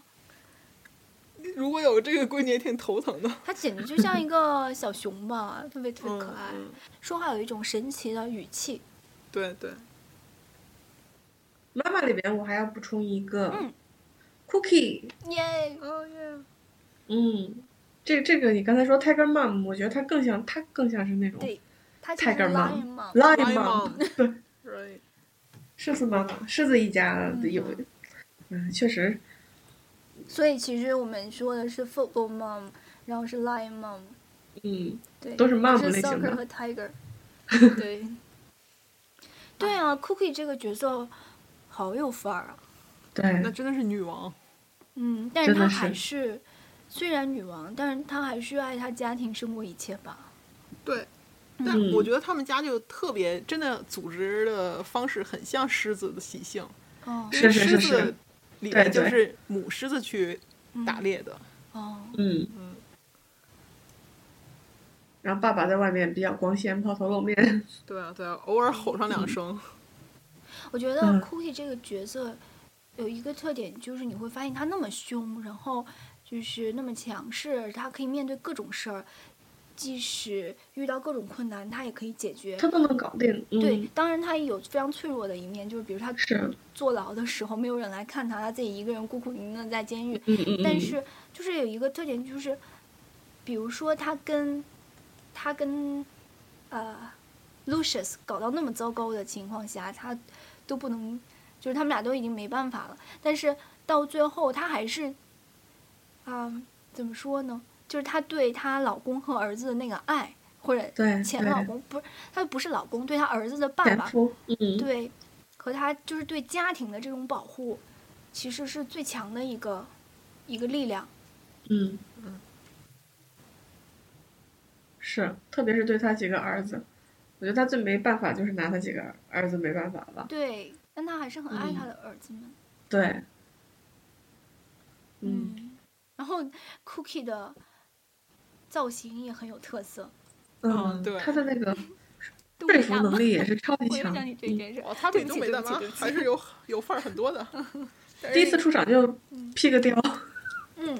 如果有这个闺女也挺头疼的，[LAUGHS] 她简直就像一个小熊吧，特别特别嗯可爱，嗯说话有一种神奇的语气。对对，妈妈里边我还要补充一个嗯。Cookie，耶！哦耶，嗯，这这个你刚才说 Tiger Mom，我觉得她更像，她更像是那种对，Tiger Mom Mom。[LAUGHS] 对，right，狮子妈妈，狮子一家的有，嗯嗯，确实，所以其实我们说的是 Football Mom，然后是 Lion Mom。嗯，对，都是 mom 是类型 soccer 和 [LAUGHS] tiger。[LAUGHS] 对，对啊，Cookie 这个角色好有范儿啊。对那，真的是女王，嗯，但是她还是虽然女王，但是她还是爱她家庭胜过一切吧。对。但嗯我觉得他们家就特别，真的组织的方式很像狮子的习性，哦因为是是是狮子是里面就是母狮子去打猎的，哦，嗯。嗯，然后爸爸在外面比较光鲜，抛头露面，[LAUGHS] 对啊对啊，偶尔吼上两声，我觉得嗯。Cookie 这个角色有一个特点，就是你会发现他那么凶，然后就是那么强势，他可以面对各种事儿，即使遇到各种困难，他也可以解决。他都能搞定，嗯，对，当然他也有非常脆弱的一面，就是比如他是坐牢的时候没有人来看他，他自己一个人孤苦伶仃地在监狱。嗯嗯嗯，但是就是有一个特点，就是比如说他跟他跟呃 Lucius 搞到那么糟糕的情况下，他都不能，就是他们俩都已经没办法了。但是到最后，他还是啊、怎么说呢？就是她对她老公和儿子的那个爱，或者前老公不是，她不是老公，对她儿子的爸爸，嗯，对，和她就是对家庭的这种保护，其实是最强的一个一个力量。嗯嗯是，特别是对他几个儿子，我觉得他最没办法就是拿他几个儿子没办法了，对，但他还是很爱嗯他的儿子们。对，嗯，嗯，然后 Cookie 的造型也很有特色。嗯，对他的那个东 [LAUGHS] 说服能力也是超级 [LAUGHS] 强我他比东北大妈还是有 [LAUGHS] 有范儿很多的。第一次出场就披个貂，嗯，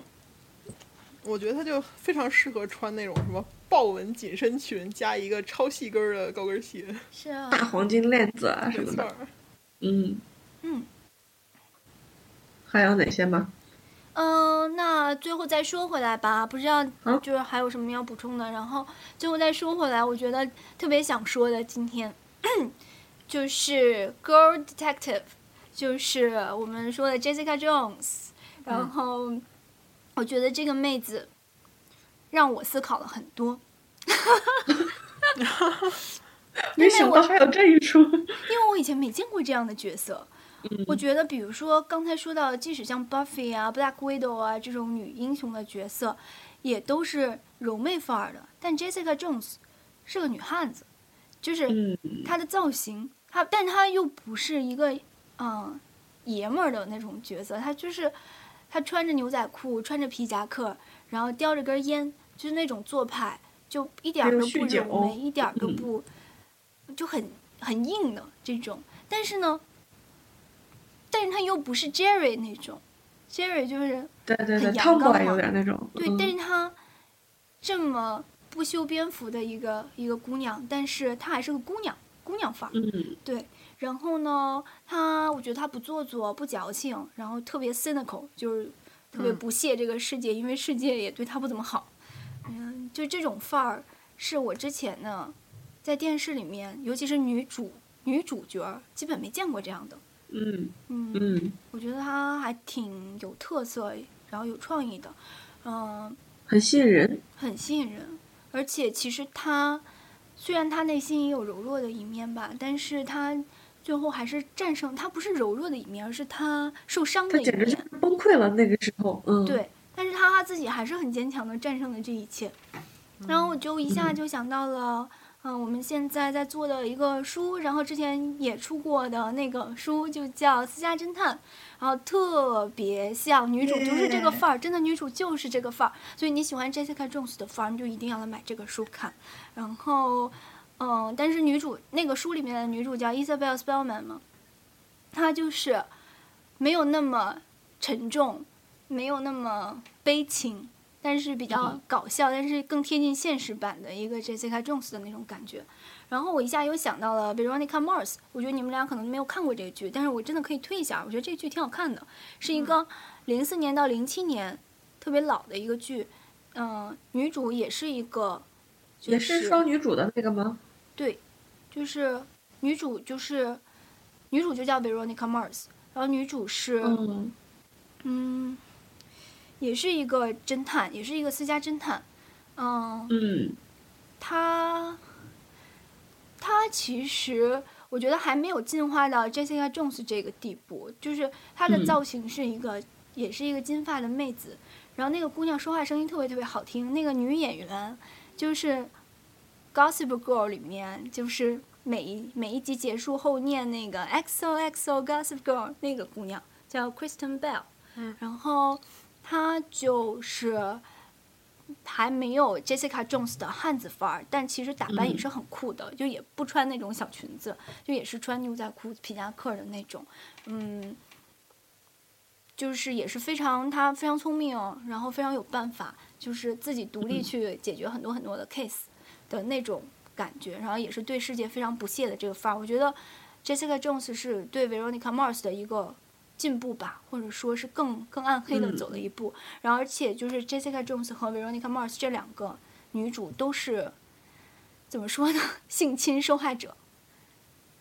我觉得他就非常适合穿那种什么豹纹紧身裙加一个超细跟的高跟鞋，是啊大，黄金链子啊什么的。嗯，嗯还有哪些吗？嗯、那最后再说回来吧，不知道就是还有什么要补充的。然后最后再说回来，我觉得特别想说的，今天 [CLEARS THROAT] 就是《Girl Detective》，就是我们说的 Jessica Jones，然后我觉得这个妹子让我思考了很多，[LAUGHS] [LAUGHS] 没想到还有这一出。因为我以前没见过这样的角色。我觉得，比如说刚才说到，即使像 Buffy 啊、Black Widow 啊这种女英雄的角色，也都是柔媚范儿的。但 Jessica Jones 是个女汉子，就是嗯，她的造型，她但她又不是一个嗯爷们儿的那种角色，她就是她穿着牛仔裤，穿着皮夹克，然后叼着根烟，就是那种做派，就一点儿都不柔媚，一点儿都嗯不、就很很硬的这种。但是呢，但是她又不是 Jerry 那种，Jerry 就是对对对很阳刚有点那种。对，嗯但是她这么不修边幅的一个一个姑娘，但是她还是个姑娘，姑娘范儿。嗯对，然后呢，她我觉得她不做作，不矫情，然后特别 cynical，就是特别嗯不屑这个世界，因为世界也对她不怎么好。嗯，就这种范儿是我之前呢在电视里面，尤其是女主女主角儿，基本没见过这样的。嗯嗯，嗯，我觉得他还挺有特色，然后有创意的。嗯、很吸引人。很吸引人，而且其实他虽然他内心也有柔弱的一面吧，但是他最后还是战胜，他不是柔弱的一面，而是他受伤的一他简直就面。是崩溃了那个时候。嗯，，对，但是他他自己还是很坚强的战胜了这一切。然后我就一下就想到了，嗯、我们现在在做的一个书，然后之前也出过的那个书就叫《私家侦探》，然后特别像女主就是这个范儿，真的女主就是这个范儿，所以你喜欢 Jessica Jones 的范儿，你就一定要来买这个书看。然后，嗯，但是女主那个书里面的女主叫 Isabel Spellman 嘛，她就是没有那么沉重，没有那么悲情，但是比较搞笑，但是更贴近现实版的一个 Jessica Jones 的那种感觉。然后我一下又想到了 Veronica Mars，我觉得你们俩可能没有看过这个剧，但是我真的可以推一下，我觉得这个剧挺好看的，是一个零四年到零七年特别老的一个剧，嗯、女主也是一个，就也是双女主的那个吗？对，就是女主就是女主就叫 Veronica Mars，然后女主是嗯嗯，也是一个侦探，也是一个私家侦探。嗯，嗯她她其实我觉得还没有进化到 Jessica Jones 这个地步，就是她的嗯造型是一个，也是一个金发的妹子，然后那个姑娘说话声音特别特别好听，那个女演员就是《Gossip Girl》里面就是。每一每一集结束后念那个 XOXO Gossip Girl 那个姑娘叫 Kristen Bell，嗯然后她就是还没有 Jessica Jones 的汉子范儿，但其实打扮也是很酷的，就也不穿那种小裙子，就也是穿牛仔裤、皮夹克的那种，嗯，就是也是非常他非常聪明，然后非常有办法，就是自己独立去解决很多很多的 case 的那种感觉，然后也是对世界非常不屑的这个范儿。我觉得 Jessica Jones 是对 Veronica Mars 的一个进步吧，或者说是更更暗黑的走了一步。然后而且就是 Jessica Jones 和 Veronica Mars 这两个女主都是怎么说呢？[LAUGHS] 性侵受害者，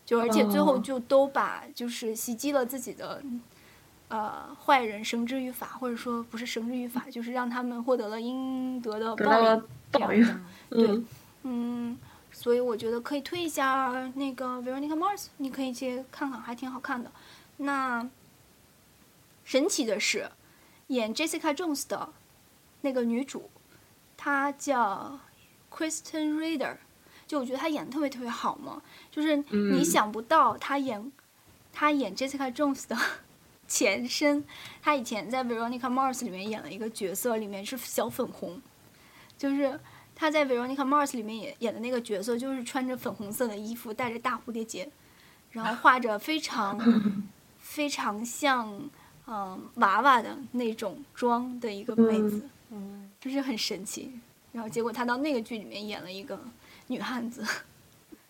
就而且最后哦就都把就是袭击了自己的。呃，坏人绳之于法，或者说不是绳之于法，就是让他们获得了应得的报应。报应。对嗯嗯，所以我觉得可以推一下那个 Veronica Mars，你可以去看看，还挺好看的。那神奇的是，演 Jessica Jones 的那个女主，她叫 Kristen Reader，就我觉得她演的特别特别好嘛，就是你嗯想不到她演她演 Jessica Jones 的 [LAUGHS] 前身，她以前在 Veronica Mars 里面演了一个角色，里面是小粉红，就是她在 Veronica Mars 里面演演的那个角色，就是穿着粉红色的衣服，戴着大蝴蝶结，然后画着非常 [LAUGHS] 非常像嗯、娃娃的那种妆的一个妹子，嗯，就是很神奇。然后结果她到那个剧里面演了一个女汉子，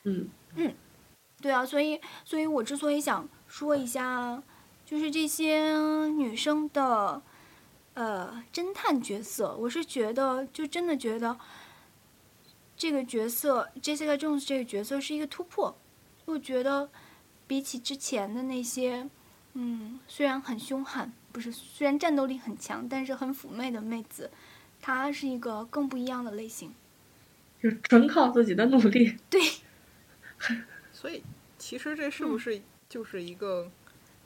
嗯对啊，所以所以我之所以想说一下，就是这些女生的呃侦探角色，我是觉得就真的觉得这个角色 Jessica Jones 这个角色是一个突破。我觉得比起之前的那些嗯，虽然很凶悍，不是，虽然战斗力很强，但是很妩媚的妹子，她是一个更不一样的类型。就纯靠自己的努力。对，[LAUGHS] 所以其实这是不是就是一个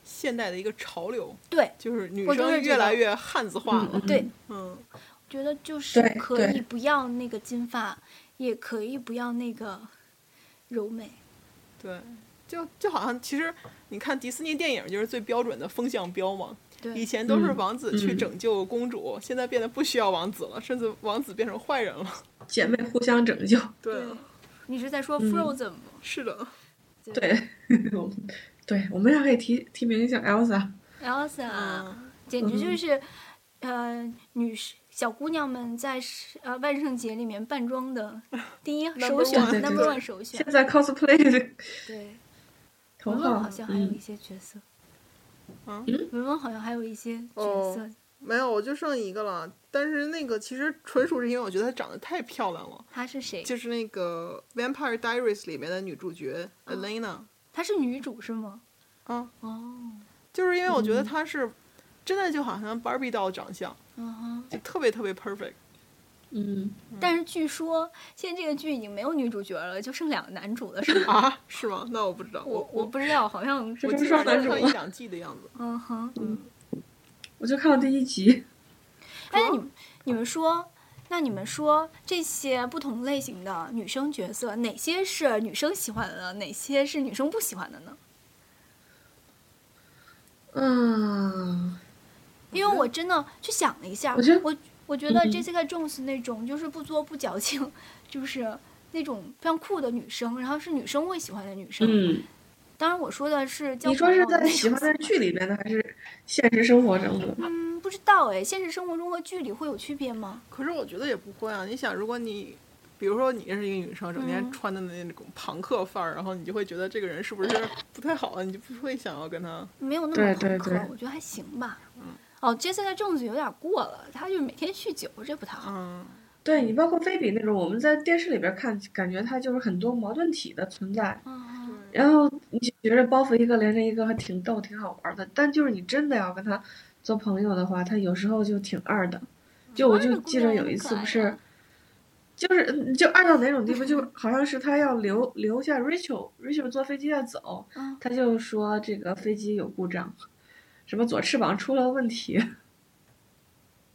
现代的一个潮流？对，就是女生越来越汉子化了。嗯对，嗯，我觉得就是可以不要那个金发，也可以不要那个柔美。对，就就好像其实你看迪士尼电影就是最标准的风向标嘛。以，前都是嗯王子去嗯拯救公主，现在变得不需要王子了，甚至王子变成坏人了。[LAUGHS] 姐妹互相拯救。对，你是在说嗯 Frozen 吗？是的，对，对，我们也可以提提名一下 Elsa。Elsa，、嗯，简直就是，呃，女士小姑娘们在是呃万圣节里面扮装的 [LAUGHS] 第一首选对，number one 首选现。在 cosplay 的对，头文文好像还有一嗯，些角色，嗯文文好像还有一些角哦色，没有，我就剩一个了。但是那个其实纯属是因为我觉得她长得太漂亮了，她是谁？就是那个《Vampire Diaries》里面的女主角哦 Elena。她是女主是吗？啊，哦，就是因为我觉得嗯她是真的就好像 Barbie doll 长相，嗯哼。就特别特别 perfect。嗯，但是据说现在这个剧已经没有女主角了，就剩两个男主了，是吗？啊，[LAUGHS] 是吗？那我不知道，我我我不知道，好像是是不是我记双男主一两季的样子。嗯哼。嗯我就看了第一集。哎，你们你们说，那你们说这些不同类型的女生角色，哪些是女生喜欢的呢？哪些是女生不喜欢的呢？嗯，因为我真的去想了一下，我觉得我我觉得嗯 Jessica Jones 那种就是不作不矫情，就是那种非常酷的女生，然后是女生会喜欢的女生。嗯，当然我说的是交你说是在喜欢的剧里边的，还是现实生活中的？嗯，不知道哎，现实生活中和剧里会有区别吗？可是我觉得也不会啊。你想，如果你，比如说你认识一个女生，整天嗯穿的那种朋克范儿，然后你就会觉得这个人是不是不太好啊？你就不会想要跟她。没有那么对朋克，对对我觉得还行吧。哦，Jessica Jones 有点过了，他就是每天酗酒，这不太好。嗯，对你包括菲比那种，我们在电视里边看，感觉他就是很多矛盾体的存在。嗯，然后你就觉得包袱一个连着一个，还挺逗，挺好玩的。但就是你真的要跟他做朋友的话，他有时候就挺二的。就我就记得有一次不 [LAUGHS] 是，就是嗯就二到哪种地步，就 [LAUGHS] 好像是他要留留下 Rachel，Rachel 坐飞机要走，嗯他就说这个飞机有故障，什么左翅膀出了问题，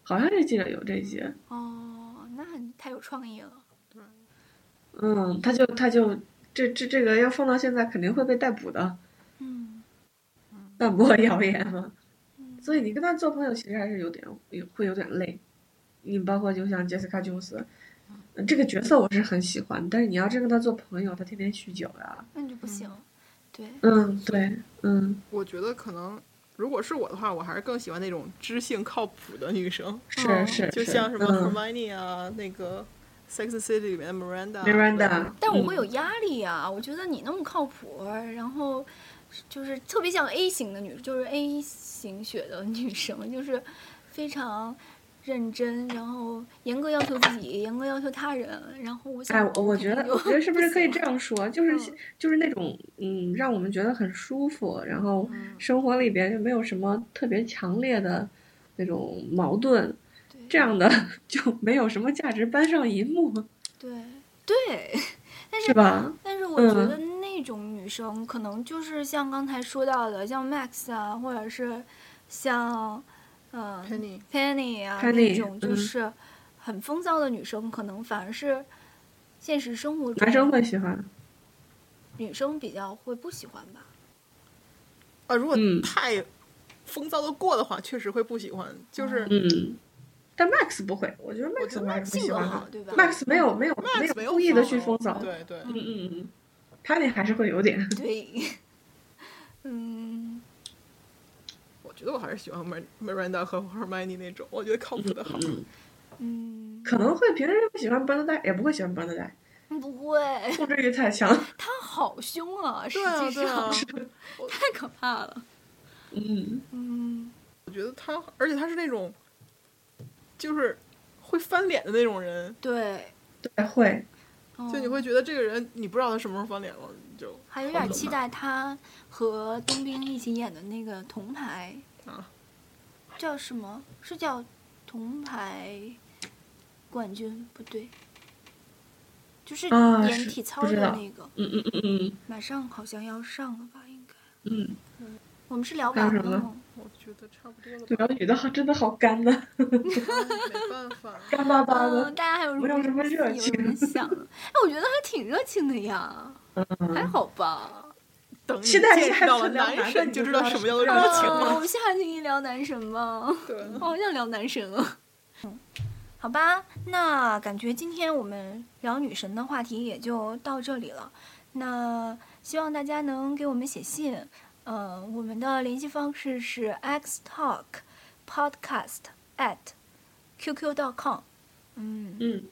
好像是记得有这些。哦，那太有创意了。嗯，他就他就这这这个要放到现在肯定会被逮捕的，嗯，散播谣言嘛。所以你跟他做朋友其实还是有点会有点累。你包括就像 Jessica Jones，嗯这个角色我是很喜欢，但是你要真跟他做朋友，他天天酗酒呀。那就不行。对，嗯，对，嗯，我觉得可能如果是我的话，我还是更喜欢那种知性靠谱的女生，是嗯。是，就像什么嗯。Hermione 啊，那个 Sex and City 里面的 Miranda 啊。Miranda，但我会嗯有压力呀、我觉得你那么靠谱，然后就是特别像 A 型的女，就是 A 型血的女生，就是非常认真，然后严格要求自己，严格要求他人。然后我想，哎，我我觉得，我觉得是不是可以这样说，就是嗯就是那种嗯，让我们觉得很舒服，然后嗯生活里边就没有什么特别强烈的那种矛盾，这样的 [LAUGHS] 就没有什么价值搬上银幕，[LAUGHS] 对对，但是是吧？但是我觉嗯得那种女生可能就是像刚才说到的，像 Max 啊，或者是像嗯 Penny Penny 啊 Penny，那种，就嗯是很风骚的女生，可能反而是现实生活中男生会喜欢，女生比较会不喜欢吧。啊，如果嗯太风骚的过的话，确实会不喜欢。就是嗯。但 Max 不会，我觉得 Max 我还是不性格喜欢对吧 Max 没有没有没有有故意的去风风骚，对对，嗯嗯嗯，Penny 还是会有点。对，[LAUGHS] 嗯，我觉得我还是喜欢 Mir- Miranda 和 Hermione 那种，我觉得靠谱的好。嗯，嗯，可能会平时不喜欢 Bernadette，也不会喜欢 Bernadette，不会，控制欲太强。他好凶啊！实对啊际对啊上，[LAUGHS] 太可怕了。嗯，嗯，我觉得他，而且他是那种，就是会翻脸的那种人。对，对，会。就你会觉得这个人，你不知道他什么时候翻脸了，你就还有点期待他和冬兵一起演的那个铜牌啊，叫什么？是叫铜牌冠军？不对，就是演体操的那个，嗯嗯嗯嗯马上好像要上了吧？应该。嗯，我们是聊什么完了吗？我觉得差不多了对，吧。然后女的好真的好干呐，没办法，干巴巴嗯，的。大家还有没有什么热有情人想？哎，我觉得还挺热情的呀，还嗯，好吧。等你期待见识到了男神，就知道你就知道什么叫做热是吧哦，我。们下期聊男神吧。对，[LAUGHS] 我好想聊男神啊。嗯，好吧，那感觉今天我们聊女神的话题也就到这里了。那希望大家能给我们写信，呃，我们的联系方式是 x talk podcast at qq.com。嗯，嗯，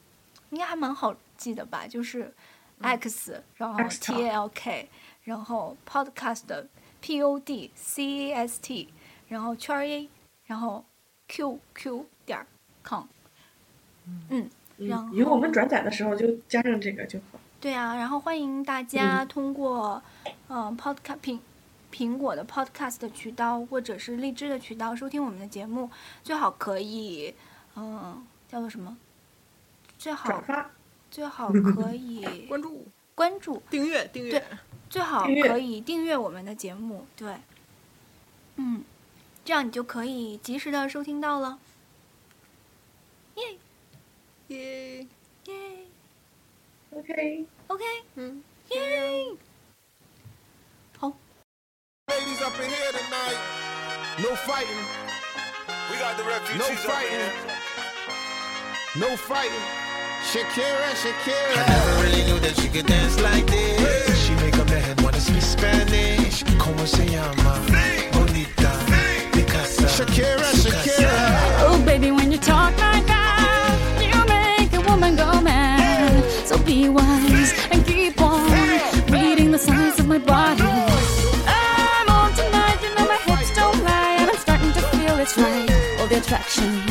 应该还蛮好记的吧？就是 x，、然后 t talk l k，然后 podcast p o d c a s t，然后圈儿 a，然后 q q 点儿 com。嗯，然后嗯，以后我们转载的时候就加上这个就好。对啊，然后欢迎大家通过，嗯、podcast 苹苹果的 podcast 的渠道或者是荔枝的渠道收听我们的节目，最好可以，嗯、叫做什么？最好转发，最好可以关注、关注，订阅、订阅对。最好可以订阅我们的节目，对，嗯，这样你就可以及时的收听到了，耶耶，耶 OK，，OK，嗯，耶，好，Ladies up in here tonight. No fighting. We got the refugees no fighting. No fighting. Shakira, Shakira. I never really knew that she could dance like this. She man wanna speak Spanish. Como se llama? Bonita. Picasa. Shakira, Shakira. Oh, baby, when you talk like that, you make a woman go mad. So be wise and keep on reading the signs of my body. I'm on tonight, you know my hips don't lie, and I'm starting to feel it's right. All the attraction,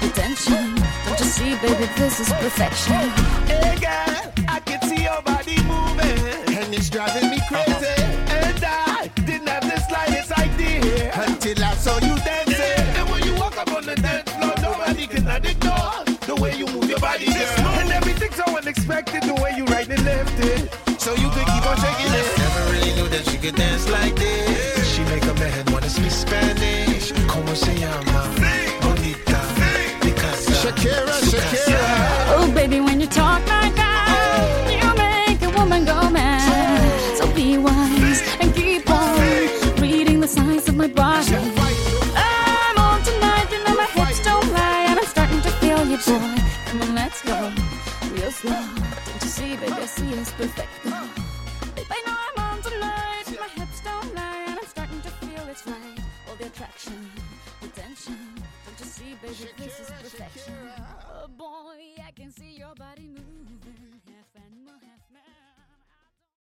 the tension. Don't you see, baby, this is perfection. Hey girl, I can see your body could dance like this. She make a man wanna speak Spanish. Como se llama? Bonita. Picasa. Shakira, Shakira. Oh, baby, when you talk like that, you make a woman go mad. So be wise and keep on reading the signs of my body. I'm on tonight, you know my hips don't lie, and I'm starting to feel you, boy. Come on, let's go, real slow. Don't you see, baby, I see it's perfect. Don't you